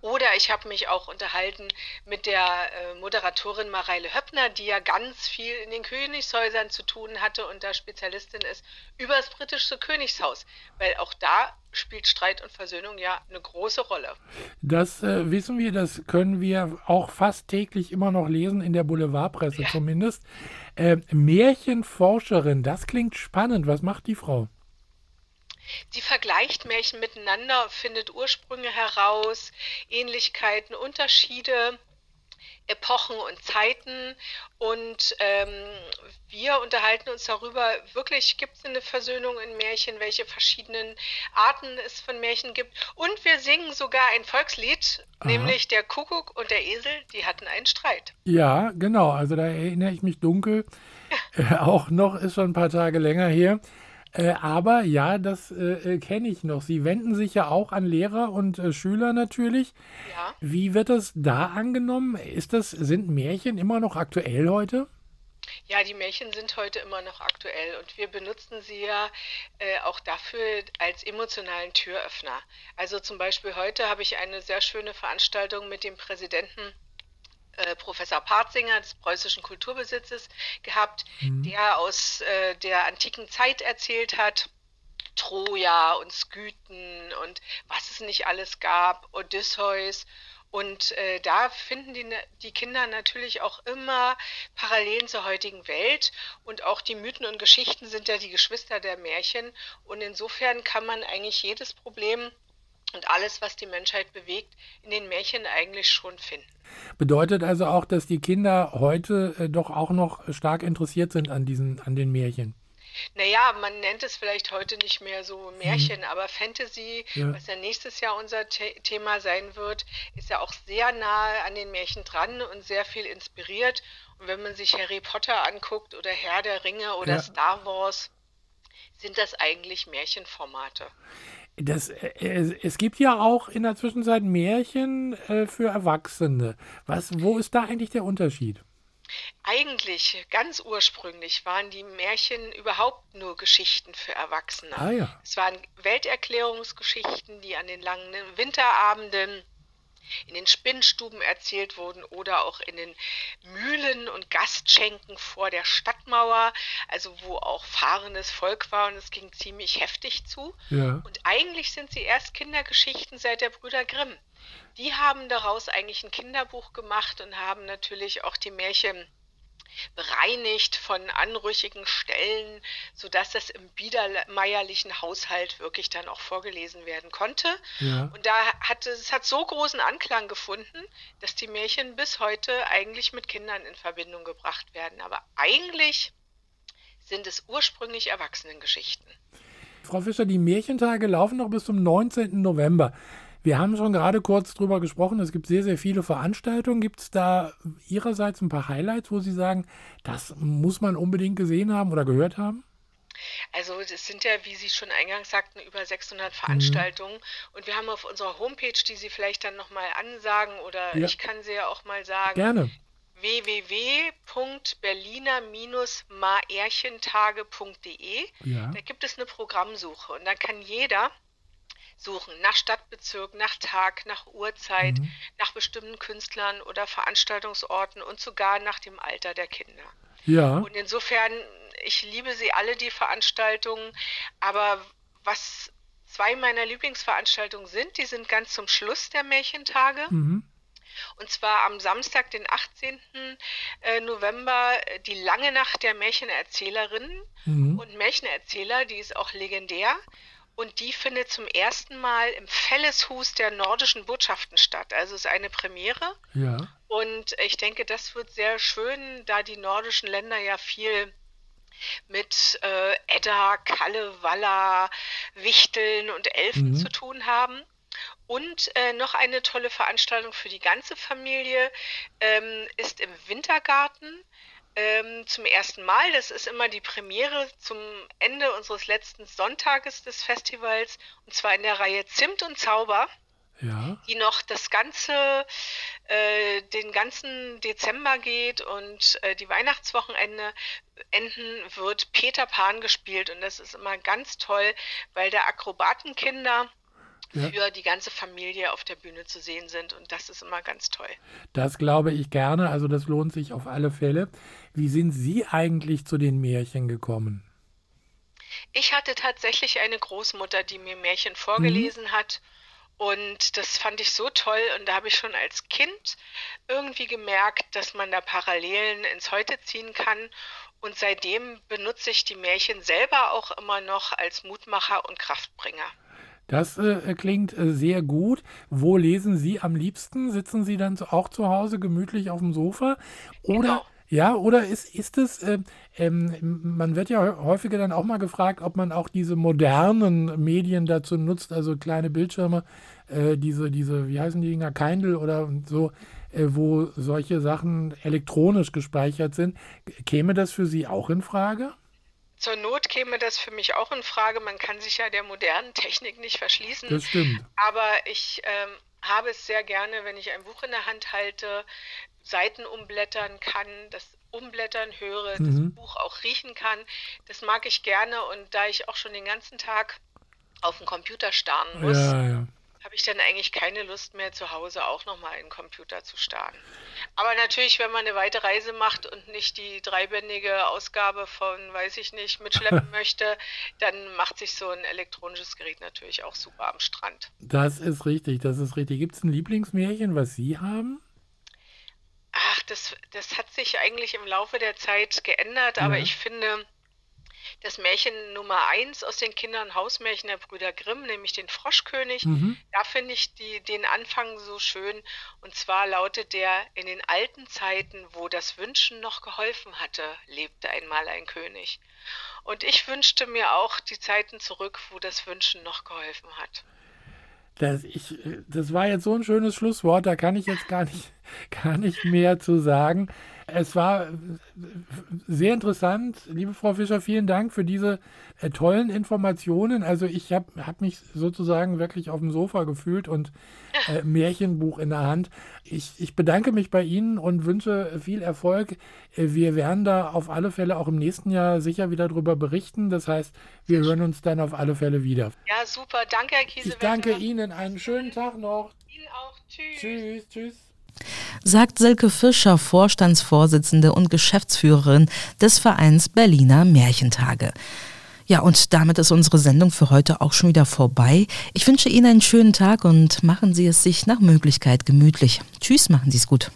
oder ich habe mich auch unterhalten mit der äh, Moderatorin Mareile Höppner, die ja ganz viel in den Königshäusern zu tun hatte und da Spezialistin ist, über das britische Königshaus. Weil auch da spielt Streit und Versöhnung ja eine große Rolle. Das äh, wissen wir, das können wir auch fast täglich immer noch lesen, in der Boulevardpresse ja. zumindest. Äh, Märchenforscherin, das klingt spannend. Was macht die Frau? Sie vergleicht Märchen miteinander, findet Ursprünge heraus, Ähnlichkeiten, Unterschiede Epochen und Zeiten und ähm, wir unterhalten uns darüber, wirklich gibt es eine Versöhnung in Märchen, welche verschiedenen Arten es von Märchen gibt und wir singen sogar ein Volkslied, Aha. nämlich der Kuckuck und der Esel, die hatten einen Streit. Ja, genau, also da erinnere ich mich dunkel, äh, auch noch, ist schon ein paar Tage länger her. Äh, aber ja, das äh, äh, kenne ich noch. Sie wenden sich ja auch an Lehrer und äh, Schüler natürlich. Ja. Wie wird das da angenommen? Ist das, sind Märchen immer noch aktuell heute? Ja, die Märchen sind heute immer noch aktuell und wir benutzen sie ja äh, auch dafür als emotionalen Türöffner. Also zum Beispiel heute habe ich eine sehr schöne Veranstaltung mit dem Präsidenten äh, Professor Partzinger des preußischen Kulturbesitzes gehabt, mhm. der aus äh, der antiken Zeit erzählt hat. Troja und Skythen und was es nicht alles gab, Odysseus. Und äh, da finden die, die Kinder natürlich auch immer Parallelen zur heutigen Welt. Und auch die Mythen und Geschichten sind ja die Geschwister der Märchen. Und insofern kann man eigentlich jedes Problem und alles, was die Menschheit bewegt, in den Märchen eigentlich schon finden. Bedeutet also auch, dass die Kinder heute äh, doch auch noch stark interessiert sind an diesen, an den Märchen. Naja, man nennt es vielleicht heute nicht mehr so Märchen, mhm. aber Fantasy, ja. was ja nächstes Jahr unser The Thema sein wird, ist ja auch sehr nahe an den Märchen dran und sehr viel inspiriert. Und wenn man sich Harry Potter anguckt oder Herr der Ringe oder ja. Star Wars, sind das eigentlich Märchenformate. Das, es, äh, es, gibt ja auch in der Zwischenzeit Märchen äh, für Erwachsene. Was, wo ist da eigentlich der Unterschied? Eigentlich, ganz ursprünglich, waren die Märchen überhaupt nur Geschichten für Erwachsene. Ah, ja. Es waren Welterklärungsgeschichten, die an den langen Winterabenden in den Spinnstuben erzählt wurden oder auch in den Mühlen und Gastschenken vor der Stadtmauer, also wo auch fahrendes Volk war und es ging ziemlich heftig zu. Ja. Und eigentlich sind sie erst Kindergeschichten seit der Brüder Grimm. Die haben daraus eigentlich ein Kinderbuch gemacht und haben natürlich auch die Märchen bereinigt von anrüchigen Stellen, sodass das im biedermeierlichen Haushalt wirklich dann auch vorgelesen werden konnte. Ja. Und da hat es hat so großen Anklang gefunden, dass die Märchen bis heute eigentlich mit Kindern in Verbindung gebracht werden. Aber eigentlich sind es ursprünglich Erwachsenengeschichten. Frau Fischer, die Märchentage laufen noch bis zum 19. November. Wir haben schon gerade kurz drüber gesprochen, es gibt sehr, sehr viele Veranstaltungen. Gibt es da Ihrerseits ein paar Highlights, wo Sie sagen, das muss man unbedingt gesehen haben oder gehört haben? Also es sind ja, wie Sie schon eingangs sagten, über 600 mhm. Veranstaltungen. Mhm. Und wir haben auf unserer Homepage, die Sie vielleicht dann nochmal ansagen oder ja. ich kann sie ja auch mal sagen. Gerne www.berliner-maärchentage.de. Ja. Da gibt es eine Programmsuche und da kann jeder suchen nach Stadtbezirk, nach Tag, nach Uhrzeit, mhm. nach bestimmten Künstlern oder Veranstaltungsorten und sogar nach dem Alter der Kinder. Ja. Und insofern, ich liebe sie alle, die Veranstaltungen, aber was zwei meiner Lieblingsveranstaltungen sind, die sind ganz zum Schluss der Märchentage. Mhm. Und zwar am Samstag, den 18. Äh, November, äh, die lange Nacht der Märchenerzählerinnen mhm. und Märchenerzähler, die ist auch legendär. Und die findet zum ersten Mal im Felleshus der nordischen Botschaften statt. Also es ist eine Premiere. Ja. Und ich denke, das wird sehr schön, da die nordischen Länder ja viel mit äh, Edda, Kalle, Walla, Wichteln und Elfen mhm. zu tun haben. Und äh, noch eine tolle Veranstaltung für die ganze Familie ähm, ist im Wintergarten ähm, zum ersten Mal. Das ist immer die Premiere zum Ende unseres letzten Sonntages des Festivals und zwar in der Reihe Zimt und Zauber. Ja. die noch das ganze, äh, den ganzen Dezember geht und äh, die Weihnachtswochenende enden wird Peter Pan gespielt und das ist immer ganz toll, weil der Akrobatenkinder ja. für die ganze Familie auf der Bühne zu sehen sind. Und das ist immer ganz toll. Das glaube ich gerne. Also das lohnt sich auf alle Fälle. Wie sind Sie eigentlich zu den Märchen gekommen? Ich hatte tatsächlich eine Großmutter, die mir Märchen vorgelesen mhm. hat. Und das fand ich so toll. Und da habe ich schon als Kind irgendwie gemerkt, dass man da Parallelen ins Heute ziehen kann. Und seitdem benutze ich die Märchen selber auch immer noch als Mutmacher und Kraftbringer. Das äh, klingt äh, sehr gut. Wo lesen Sie am liebsten? Sitzen Sie dann auch zu Hause gemütlich auf dem Sofa? Oder genau. Ja, oder ist, ist es, äh, ähm, man wird ja häufiger dann auch mal gefragt, ob man auch diese modernen Medien dazu nutzt, also kleine Bildschirme, äh, diese, diese, wie heißen die Dinger, Kindle oder so, äh, wo solche Sachen elektronisch gespeichert sind. Käme das für Sie auch in Frage? Zur Not käme das für mich auch in Frage. Man kann sich ja der modernen Technik nicht verschließen. Das stimmt. Aber ich ähm, habe es sehr gerne, wenn ich ein Buch in der Hand halte, Seiten umblättern kann, das Umblättern höre, mhm. das Buch auch riechen kann. Das mag ich gerne und da ich auch schon den ganzen Tag auf den Computer starren muss, ja, ja. Habe ich dann eigentlich keine Lust mehr zu Hause auch nochmal in den Computer zu starren. Aber natürlich, wenn man eine weite Reise macht und nicht die dreibändige Ausgabe von, weiß ich nicht, mitschleppen möchte, dann macht sich so ein elektronisches Gerät natürlich auch super am Strand. Das ist richtig, das ist richtig. Gibt es ein Lieblingsmärchen, was Sie haben? Ach, das, das hat sich eigentlich im Laufe der Zeit geändert, aber ich finde das Märchen Nummer eins aus den Kindern Hausmärchen der Brüder Grimm, nämlich den Froschkönig, mhm. da finde ich die, den Anfang so schön. Und zwar lautet der, in den alten Zeiten, wo das Wünschen noch geholfen hatte, lebte einmal ein König. Und ich wünschte mir auch die Zeiten zurück, wo das Wünschen noch geholfen hat. Das, ich, das war jetzt so ein schönes Schlusswort, da kann ich jetzt gar nicht, gar nicht mehr zu sagen. Es war sehr interessant. Liebe Frau Fischer, vielen Dank für diese äh, tollen Informationen. Also ich habe hab mich sozusagen wirklich auf dem Sofa gefühlt und äh, Märchenbuch in der Hand. Ich, ich bedanke mich bei Ihnen und wünsche viel Erfolg. Äh, wir werden da auf alle Fälle auch im nächsten Jahr sicher wieder darüber berichten. Das heißt, wir hören uns dann auf alle Fälle wieder. Ja, super. Danke, Herr Kiesewetter. Ich danke Ihnen. Einen schönen Tag noch. Ihnen auch. Tschüss. Tschüss. Tschüss sagt Silke Fischer, Vorstandsvorsitzende und Geschäftsführerin des Vereins Berliner Märchentage. Ja, und damit ist unsere Sendung für heute auch schon wieder vorbei. Ich wünsche Ihnen einen schönen Tag und machen Sie es sich nach Möglichkeit gemütlich. Tschüss, machen Sie es gut.